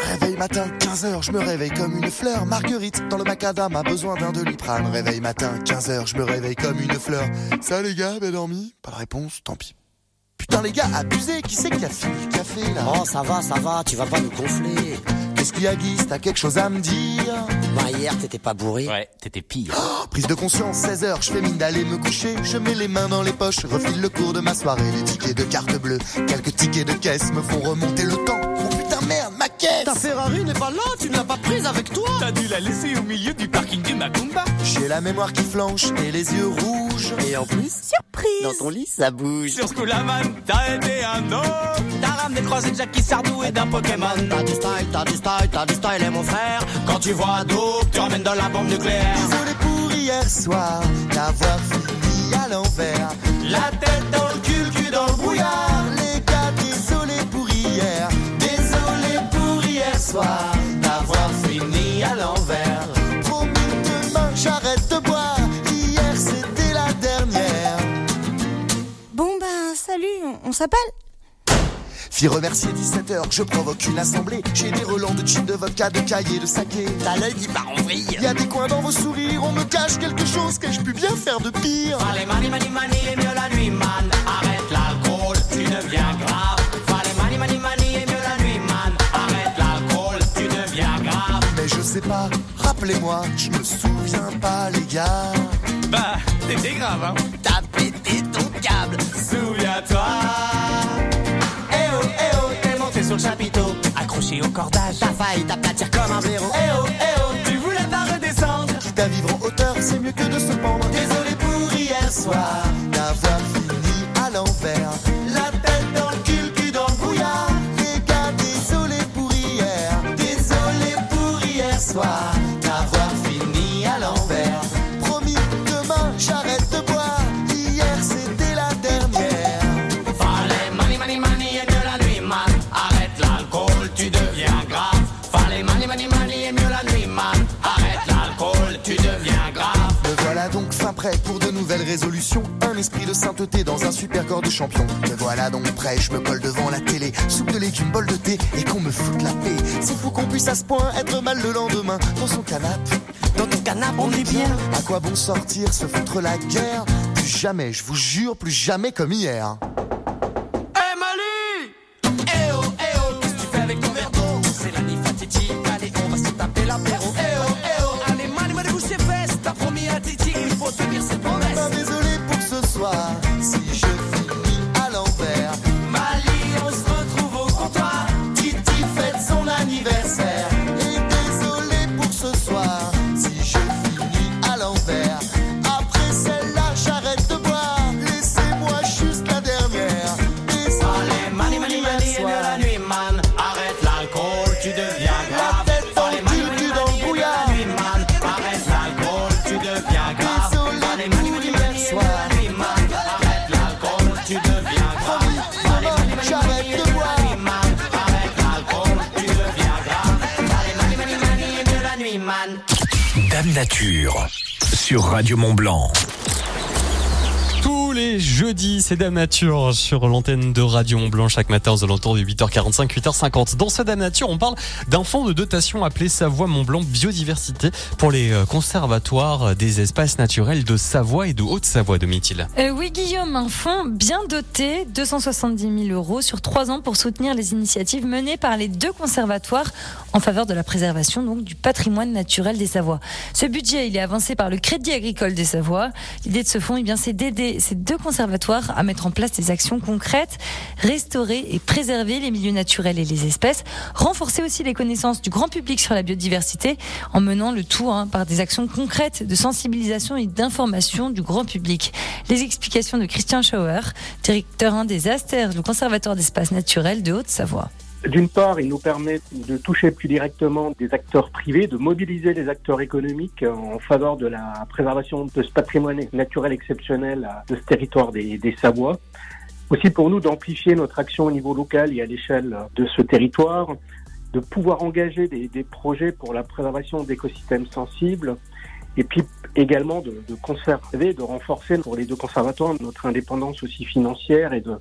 Réveil matin, 15h, je me réveille comme une fleur. Marguerite, dans le macadam, a besoin d'un doliprane. Réveil matin, 15h, je me réveille comme une fleur. Ça les gars, bien dormi Pas de réponse, tant pis. Putain les gars, abusé, qui c'est qui a fini le café là Oh ça va, ça va, tu vas pas nous gonfler. Qu'est-ce qu'il y a Guy T'as quelque chose à me dire Bah hier t'étais pas bourré. Ouais, t'étais pire. Oh, Prise de conscience, 16h, je fais mine d'aller me coucher. Je mets les mains dans les poches, refile le cours de ma soirée. Les tickets de carte bleue, quelques tickets de caisse me font remonter le temps. Ta Ferrari n'est pas là, tu ne l'as pas prise avec toi T'as dû la laisser au milieu du parking du Macumba. J'ai la mémoire qui flanche et les yeux rouges. Et en plus, surprise Dans ton lit ça bouge. Sur Schoolaman, t'as aidé un homme. T'as ramené croisé de Jackie Sardou et d'un Pokémon T'as du style, t'as du style, t'as du style et mon frère. Quand tu vois Dope, tu ramènes dans la bombe nucléaire Désolé pour hier soir, d'avoir fini à l'envers. La tête dans le cul, cul dans le soir D'avoir fini à l'envers Promis demain, j'arrête de boire. Hier, c'était la dernière. Bon ben, salut, on, on s'appelle Fille remercier 17h, je provoque une assemblée. J'ai des relents de gin, de vodka, de cahiers, de saké. T'as l'œil qui part en vrille. Y a des coins dans vos sourires, on me cache quelque chose que je pu bien faire de pire? Allez, mani, mani, mani, et mieux la nuit, man Arrête l'alcool, tu deviens grave sais pas, rappelez-moi, je me souviens pas, les gars. Bah, t'étais grave, hein? T'as pété ton câble, souviens-toi. Eh oh, eh oh, t'es monté sur le chapiteau, accroché au cordage, t'as failli t'aplatir comme un blaireau. Eh oh, eh oh, tu voulais pas redescendre. Quitte à vivre en hauteur, c'est mieux que de se pendre. Désolé pour hier soir d'avoir soir. Résolutions. Un esprit de sainteté dans un super corps de champion. Me voilà donc prêt, je me colle devant la télé. Soupe de légumes, bol de thé et qu'on me foute la paix. C'est fou qu'on puisse à ce point être mal le lendemain. Dans son canapé, Dans ton canapé on est bien à quoi bon sortir, se foutre la guerre? Plus jamais, je vous jure, plus jamais comme hier. Nature sur Radio Mont Blanc. Jeudis, c'est Dame Nature sur l'antenne de Radio Mont Blanc chaque matin aux alentours de 8h45, 8h50. Dans ce Dame Nature, on parle d'un fonds de dotation appelé Savoie Mont Blanc Biodiversité pour les euh, conservatoires des espaces naturels de Savoie et de Haute-Savoie, Domitil. Euh, oui, Guillaume, un fonds bien doté, 270 000 euros sur trois ans pour soutenir les initiatives menées par les deux conservatoires en faveur de la préservation du patrimoine naturel des Savoies. Ce budget, il est avancé par le Crédit Agricole des Savoies. L'idée de ce fonds, eh c'est d'aider ces deux conservatoires à mettre en place des actions concrètes, restaurer et préserver les milieux naturels et les espèces, renforcer aussi les connaissances du grand public sur la biodiversité en menant le tout hein, par des actions concrètes de sensibilisation et d'information du grand public. Les explications de Christian Schauer, directeur hein, des Asters, le conservatoire d'espaces naturels de Haute-Savoie. D'une part, il nous permet de toucher plus directement des acteurs privés, de mobiliser les acteurs économiques en faveur de la préservation de ce patrimoine naturel exceptionnel de ce territoire des, des Savoies. Aussi pour nous d'amplifier notre action au niveau local et à l'échelle de ce territoire, de pouvoir engager des, projets pour la préservation d'écosystèmes sensibles et puis également de, de conserver, de renforcer pour les deux conservatoires notre indépendance aussi financière et de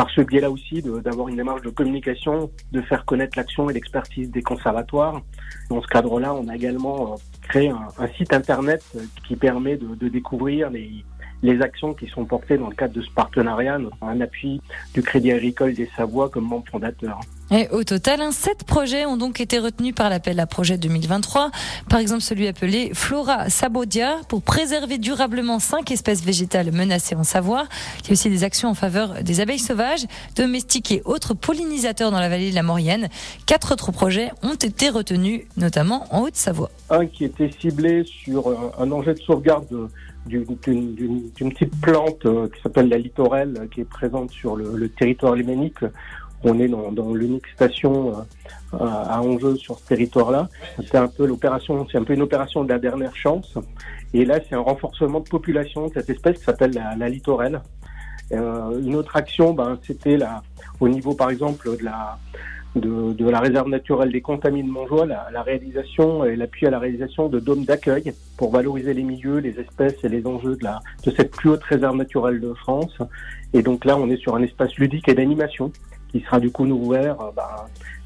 par ce biais-là aussi d'avoir une démarche de communication, de faire connaître l'action et l'expertise des conservatoires. Dans ce cadre-là, on a également euh, créé un, site internet euh, qui permet de découvrir les, les actions qui sont portées dans le cadre de ce partenariat, un appui du Crédit Agricole des Savoies comme membre fondateur. Et au total, hein, sept projets ont donc été retenus par l'appel à projet 2023. Par exemple, celui appelé Flora Sabodia pour préserver durablement cinq espèces végétales menacées en Savoie. Il y a aussi des actions en faveur des abeilles sauvages, domestiques et autres pollinisateurs dans la vallée de la Maurienne. Quatre autres projets ont été retenus, notamment en Haute-Savoie. Un qui était ciblé sur euh, un enjeu de sauvegarde de- d'une petite plante euh, qui s'appelle la littorelle, euh, qui est présente sur le, territoire lémanique. On est dans, l'unique station euh, à enjeu sur ce territoire-là. C'est un peu l'opération, c'est un peu une opération de la dernière chance. Et là, c'est un renforcement de population de cette espèce qui s'appelle la, la littorelle. Une autre action, ben, c'était au niveau, par exemple, de la, de, la réserve naturelle des contamines de Montjoie, la, la réalisation et l'appui à la réalisation de dômes d'accueil pour valoriser les milieux, les espèces et les enjeux de, la, cette plus haute réserve naturelle de France. Et donc là, on est sur un espace ludique et d'animation qui sera du coup ouvert euh, ben,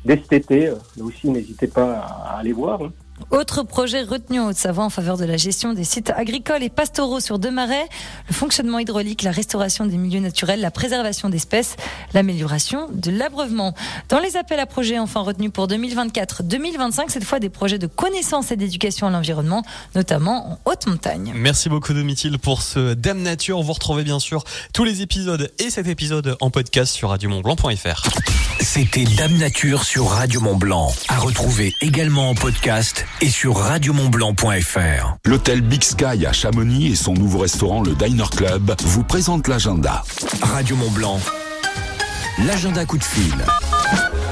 dès cet été. Euh, Là aussi, n'hésitez pas à, à aller voir. hein. Autre projet retenu en Haute-Savoie en faveur de la gestion des sites agricoles et pastoraux sur deux marais, le fonctionnement hydraulique, la restauration des milieux naturels, la préservation d'espèces, l'amélioration de l'abreuvement. Dans les appels à projets enfin retenus pour 2024-2025, cette fois des projets de connaissance et d'éducation à l'environnement, notamment en haute montagne. Merci beaucoup Domitil pour ce Dame Nature. Vous retrouvez bien sûr tous les épisodes et cet épisode en podcast sur radiomontblanc.fr. C'était Dame Nature sur Radio Mont Blanc. À retrouver également en podcast et sur radiomontblanc.fr. L'hôtel Big Sky à Chamonix et son nouveau restaurant le Diner Club vous présentent l'agenda. Radio Mont Blanc. L'agenda coup de fil.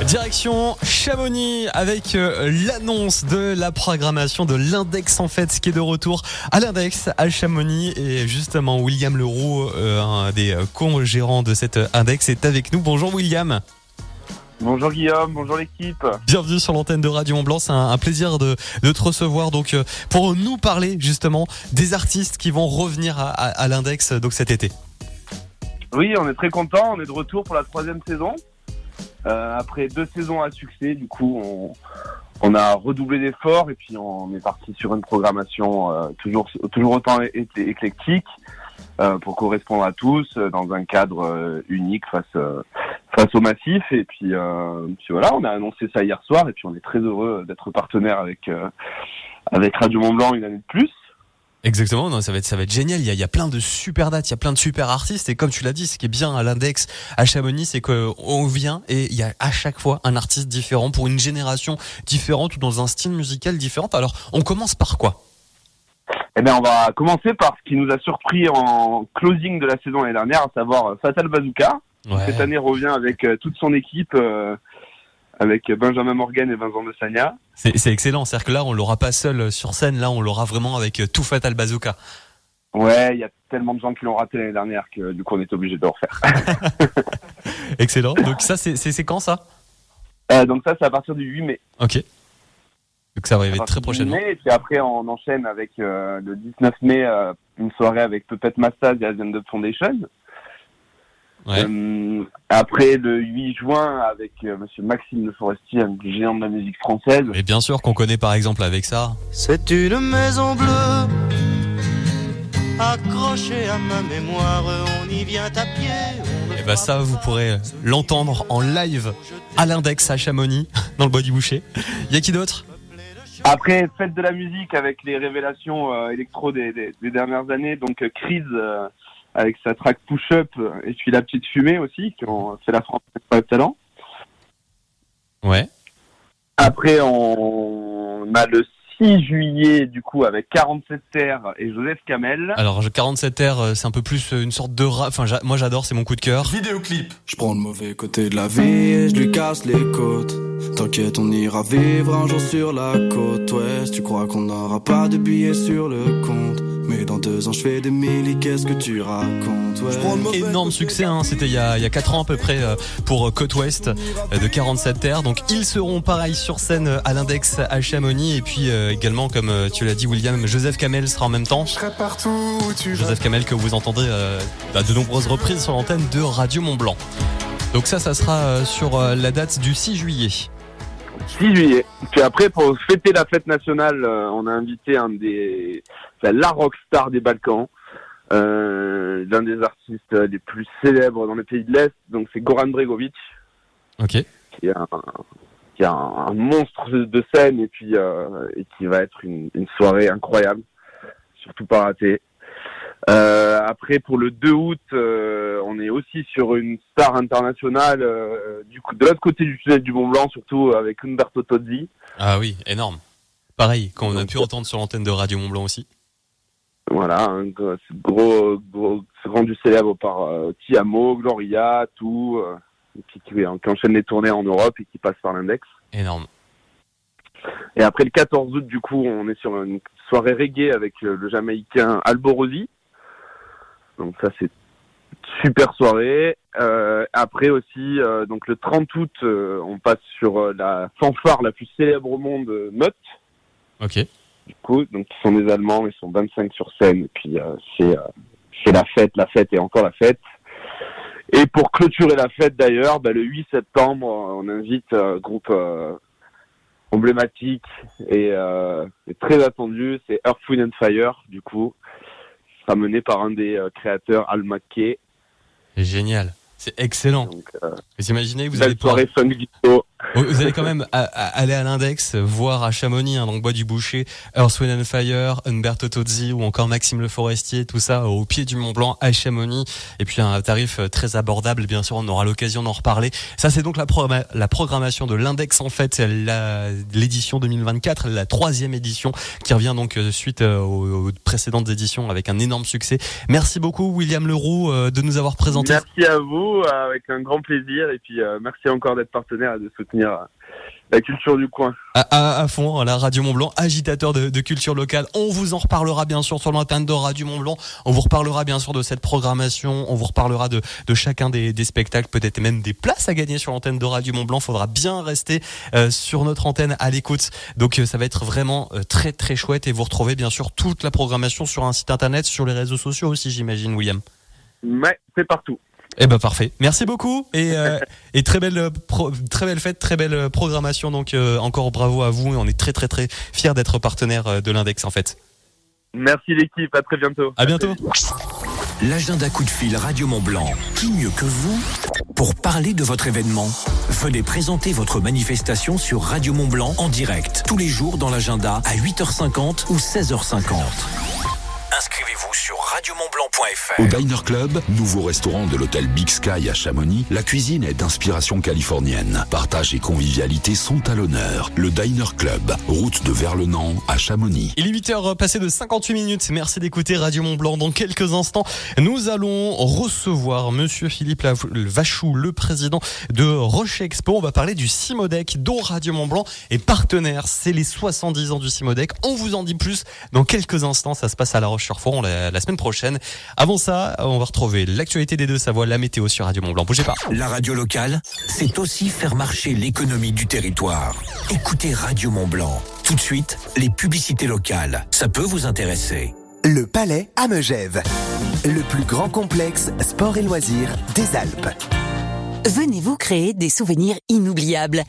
Direction Chamonix avec euh, l'annonce de la programmation de l'index en fait qui est de retour à l'index à Chamonix et justement William Leroux, euh, un des euh, co-gérants de cet index est avec nous. Bonjour William. Bonjour Guillaume, bonjour l'équipe. Bienvenue sur l'antenne de Radio Mont Blanc. C'est un, un plaisir de, de te recevoir donc euh, pour nous parler justement des artistes qui vont revenir à, à- à l'index donc cet été. Oui, on est très content, on est de retour pour la troisième saison. Euh, après deux saisons à succès, du coup, on, on a redoublé d'efforts et puis on est parti sur une programmation euh, toujours, toujours autant éclectique pour correspondre à tous dans un cadre unique face, face au massif. Et puis, euh, puis voilà, on a annoncé ça hier soir et puis on est très heureux d'être partenaire avec, euh, avec Radio Mont Blanc une année de plus. Exactement, non, ça va être ça va être génial. Il y a, il y a plein de super dates, il y a plein de super artistes et comme tu l'as dit, ce qui est bien à l'index à Chamonix, c'est qu'on vient et il y a à chaque fois un artiste différent pour une génération différente ou dans un style musical différent. Alors, on commence par quoi? Eh bien, on va commencer par ce qui nous a surpris en closing de la saison l'année dernière, à savoir euh, Fatal Bazooka. Ouais. Cette année revient avec euh, toute son équipe, euh, avec Benjamin Morgan et Vincent de Sagna. C'est excellent, c'est-à-dire que là, on l'aura pas seul sur scène, là, on l'aura vraiment avec euh, tout Fatal Bazooka. Ouais, il y a tellement de gens qui l'ont raté l'année dernière que du coup on est obligé de le refaire. Excellent. Donc ça, c'est quand ça? Euh, donc ça, c'est à partir du 8 mai. Ok. Donc ça va arriver très prochainement. 8 mai, et puis après, on enchaîne avec euh, le 19 mai, euh, une soirée avec Puppet Mastaz et Asian Dub Foundation. Ouais. Euh, après le 8 juin avec euh, Monsieur Maxime Le Forestier, un géant de la musique française. Et bien sûr qu'on connaît par exemple avec ça. C'est une maison bleue accrochée à ma mémoire. On y vient à pied. Et bah ça, vous pourrez l'entendre en live à l'index à Chamonix, dans le bois du boucher. Y a qui d'autre? Après, fête de la musique avec les révélations euh, électro des, des- des dernières années, donc euh, Chris euh, avec sa track Push Up euh, et puis la petite fumée aussi, qui ont fait la France pas de talent. Ouais. Après, on a le 6 juillet, du coup, avec 47 Terres et Joseph Kamel. Alors, je- 47 r euh, c'est un peu plus euh, une sorte de rap. Enfin, moi j'adore, c'est mon coup de cœur. Vidéoclip. Je prends le mauvais côté de la vie et je lui casse les côtes. T'inquiète, on ira vivre un jour sur la côte ouest. Tu crois qu'on n'aura pas de billets sur le compte. Mais dans deux ans, je fais des milli, qu'est-ce que tu racontes ouais. Énorme succès, hein. c'était il y a, il y a 4 ans à peu près euh, pour euh, Côte Ouest euh, de 47 terres. Donc ils seront pareil sur scène à l'index à Chamonix et puis euh, également comme tu l'as dit William, Joseph Kamel sera en même temps. partout où tu Joseph Kamel que vous entendez euh, à de nombreuses reprises sur l'antenne de Radio Mont Blanc. Donc ça, ça sera sur la date du 6 juillet. 6 juillet. Puis après, pour fêter la fête nationale, euh, on a invité un des, enfin, la rockstar des Balkans, euh, l'un des artistes les plus célèbres dans les pays de l'Est. Donc c'est Goran Bregovic, Ok. qui est un, qui est un, un monstre de scène et puis euh, et qui va être une, une soirée incroyable, surtout pas ratée. Euh, après, pour le 2 août, euh, on est aussi sur une star internationale euh, du coup, de l'autre côté du tunnel du Mont Blanc, surtout avec Umberto Tozzi. Ah oui, énorme. Pareil, qu'on a pu entendre sur l'antenne de Radio Mont Blanc aussi. Voilà, un gros, c'est gros, gros, rendu célèbre par euh, Tiamo, Gloria, tout, euh, qui, qui, qui enchaîne les tournées en Europe et qui passe par l'index. Énorme. Et après le 14 août, du coup, on est sur une soirée reggae avec euh, le Jamaïcain Alborosi. Donc ça, c'est super soirée. Euh, après aussi, euh, donc le 30 août, euh, on passe sur euh, la fanfare la plus célèbre au monde, Mutt. Ok. Du coup, donc ils sont des Allemands, ils sont 25 sur scène, et puis euh, c'est euh, c'est la fête, la fête et encore la fête. Et pour clôturer la fête d'ailleurs, bah, le 8 septembre, on invite un groupe euh, emblématique et, euh, et très attendu, c'est Earth, Wind and Fire, du coup. Ce sera mené par un des euh, créateurs, Al McKay. Génial. C'est excellent. euh, Vous imaginez que vous allez pouvoir... soirée disco. Vous allez quand même à- à- aller à l'index, voir à Chamonix, hein, donc Bois du Boucher, Earth, Wind and Fire, Umberto Tozzi ou encore Maxime Le Forestier, tout ça au pied du Mont Blanc à Chamonix. Et puis un tarif euh, très abordable, bien sûr, on aura l'occasion d'en reparler. Ça, c'est donc la, programma- la programmation de l'index, en fait, l'édition 2024, la troisième édition qui revient donc euh, suite euh, aux, aux précédentes éditions avec un énorme succès. Merci beaucoup, William Leroux, de nous avoir présenté. Merci à vous, avec un grand plaisir. Et puis, euh, merci encore d'être partenaire et de soutenir euh, la culture du coin. à, à, à fond à la Radio Mont Blanc, agitateur de, de culture locale. On vous en reparlera bien sûr sur l'antenne de Radio Mont Blanc. On vous reparlera bien sûr de cette programmation. On vous reparlera de, de chacun des, des spectacles, peut-être même des places à gagner sur l'antenne de Radio Mont Blanc. Faudra bien rester euh, sur notre antenne à l'écoute. Donc euh, ça va être vraiment euh, très très chouette et vous retrouvez bien sûr toute la programmation sur un site internet, sur les réseaux sociaux aussi, j'imagine, William. Ouais, c'est partout. Eh ben parfait. Merci beaucoup et, euh, et très belle euh, pro- très belle fête, très belle euh, programmation. Donc euh, encore bravo à vous et on est très très très fiers d'être partenaire euh, de l'index en fait. Merci l'équipe, à très bientôt. À bientôt. L'agenda coup de fil Radio Mont Blanc. Qui mieux que vous pour parler de votre événement? Venez présenter votre manifestation sur Radio Mont Blanc en direct tous les jours dans l'agenda à 8h50 ou 16h50. Inscrivez-vous sur radiomontblanc.fr. Au Diner Club, nouveau restaurant de l'hôtel Big Sky à Chamonix, la cuisine est d'inspiration californienne. Partage et convivialité sont à l'honneur. Le Diner Club, route de Verlenan à Chamonix. Il est 8h passé de 58 minutes. Merci d'écouter Radio Mont Blanc. Dans quelques instants, nous allons recevoir Monsieur Philippe Vachou, le président de Roche Expo. On va parler du Simodec, dont Radio Mont Blanc est partenaire. C'est les 70 ans du Simodec. On vous en dit plus dans quelques instants. Ça se passe à La Roche-sur-Foron la, la semaine prochaine. Avant ça, on va retrouver l'actualité des deux Savoie, la météo sur Radio Mont Blanc. Bougez pas. La radio locale, c'est aussi faire marcher l'économie du territoire. Écoutez Radio Mont Blanc. Tout de suite, les publicités locales. Ça peut vous intéresser. Le Palais à Megève, le plus grand complexe sport et loisirs des Alpes. Venez vous créer des souvenirs inoubliables.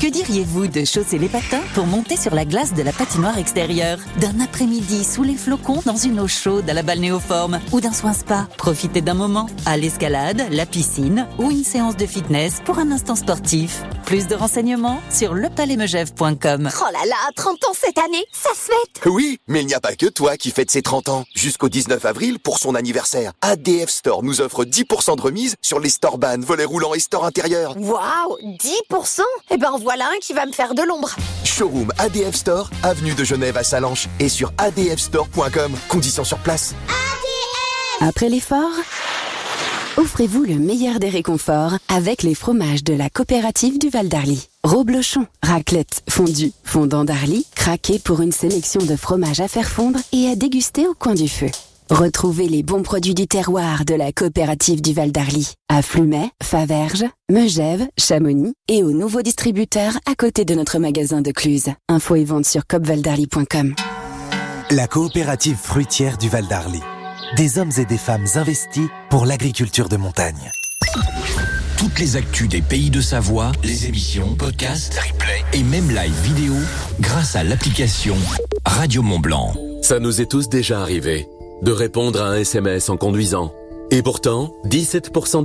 Que diriez-vous de chausser les patins pour monter sur la glace de la patinoire extérieure? D'un après-midi sous les flocons dans une eau chaude à la balnéoforme Ou d'un soin spa? Profitez d'un moment à l'escalade, la piscine ou une séance de fitness pour un instant sportif. Plus de renseignements sur lepalaismegève.com Oh là là, 30 ans cette année, ça se fête Oui, mais il n'y a pas que toi qui fête ses 30 ans. Jusqu'au 19 avril, pour son anniversaire, ADF Store nous offre 10% de remise sur les store ban, volets roulants et store intérieur. Waouh, 10% Eh ben voilà un qui va me faire de l'ombre. Showroom ADF Store, avenue de Genève à Salanches et sur adfstore.com. Conditions sur place. Après l'effort, offrez-vous le meilleur des réconforts avec les fromages de la coopérative du Val d'Arly. Roblochon, raclette, fondue, fondant d'Arly, craqué pour une sélection de fromages à faire fondre et à déguster au coin du feu. Retrouvez les bons produits du terroir de la coopérative du Val d'Arly à Flumet, Faverges, Megève, Chamonix et aux nouveaux distributeurs à côté de notre magasin de Cluse. Info et vente sur copvaldarly.com. La coopérative fruitière du Val d'Arly. Des hommes et des femmes investis pour l'agriculture de montagne. Toutes les actus des pays de Savoie, les émissions, podcasts, replays et même live vidéo grâce à l'application Radio Mont Blanc. Ça nous est tous déjà arrivé de répondre à un SMS en conduisant. Et pourtant, 17%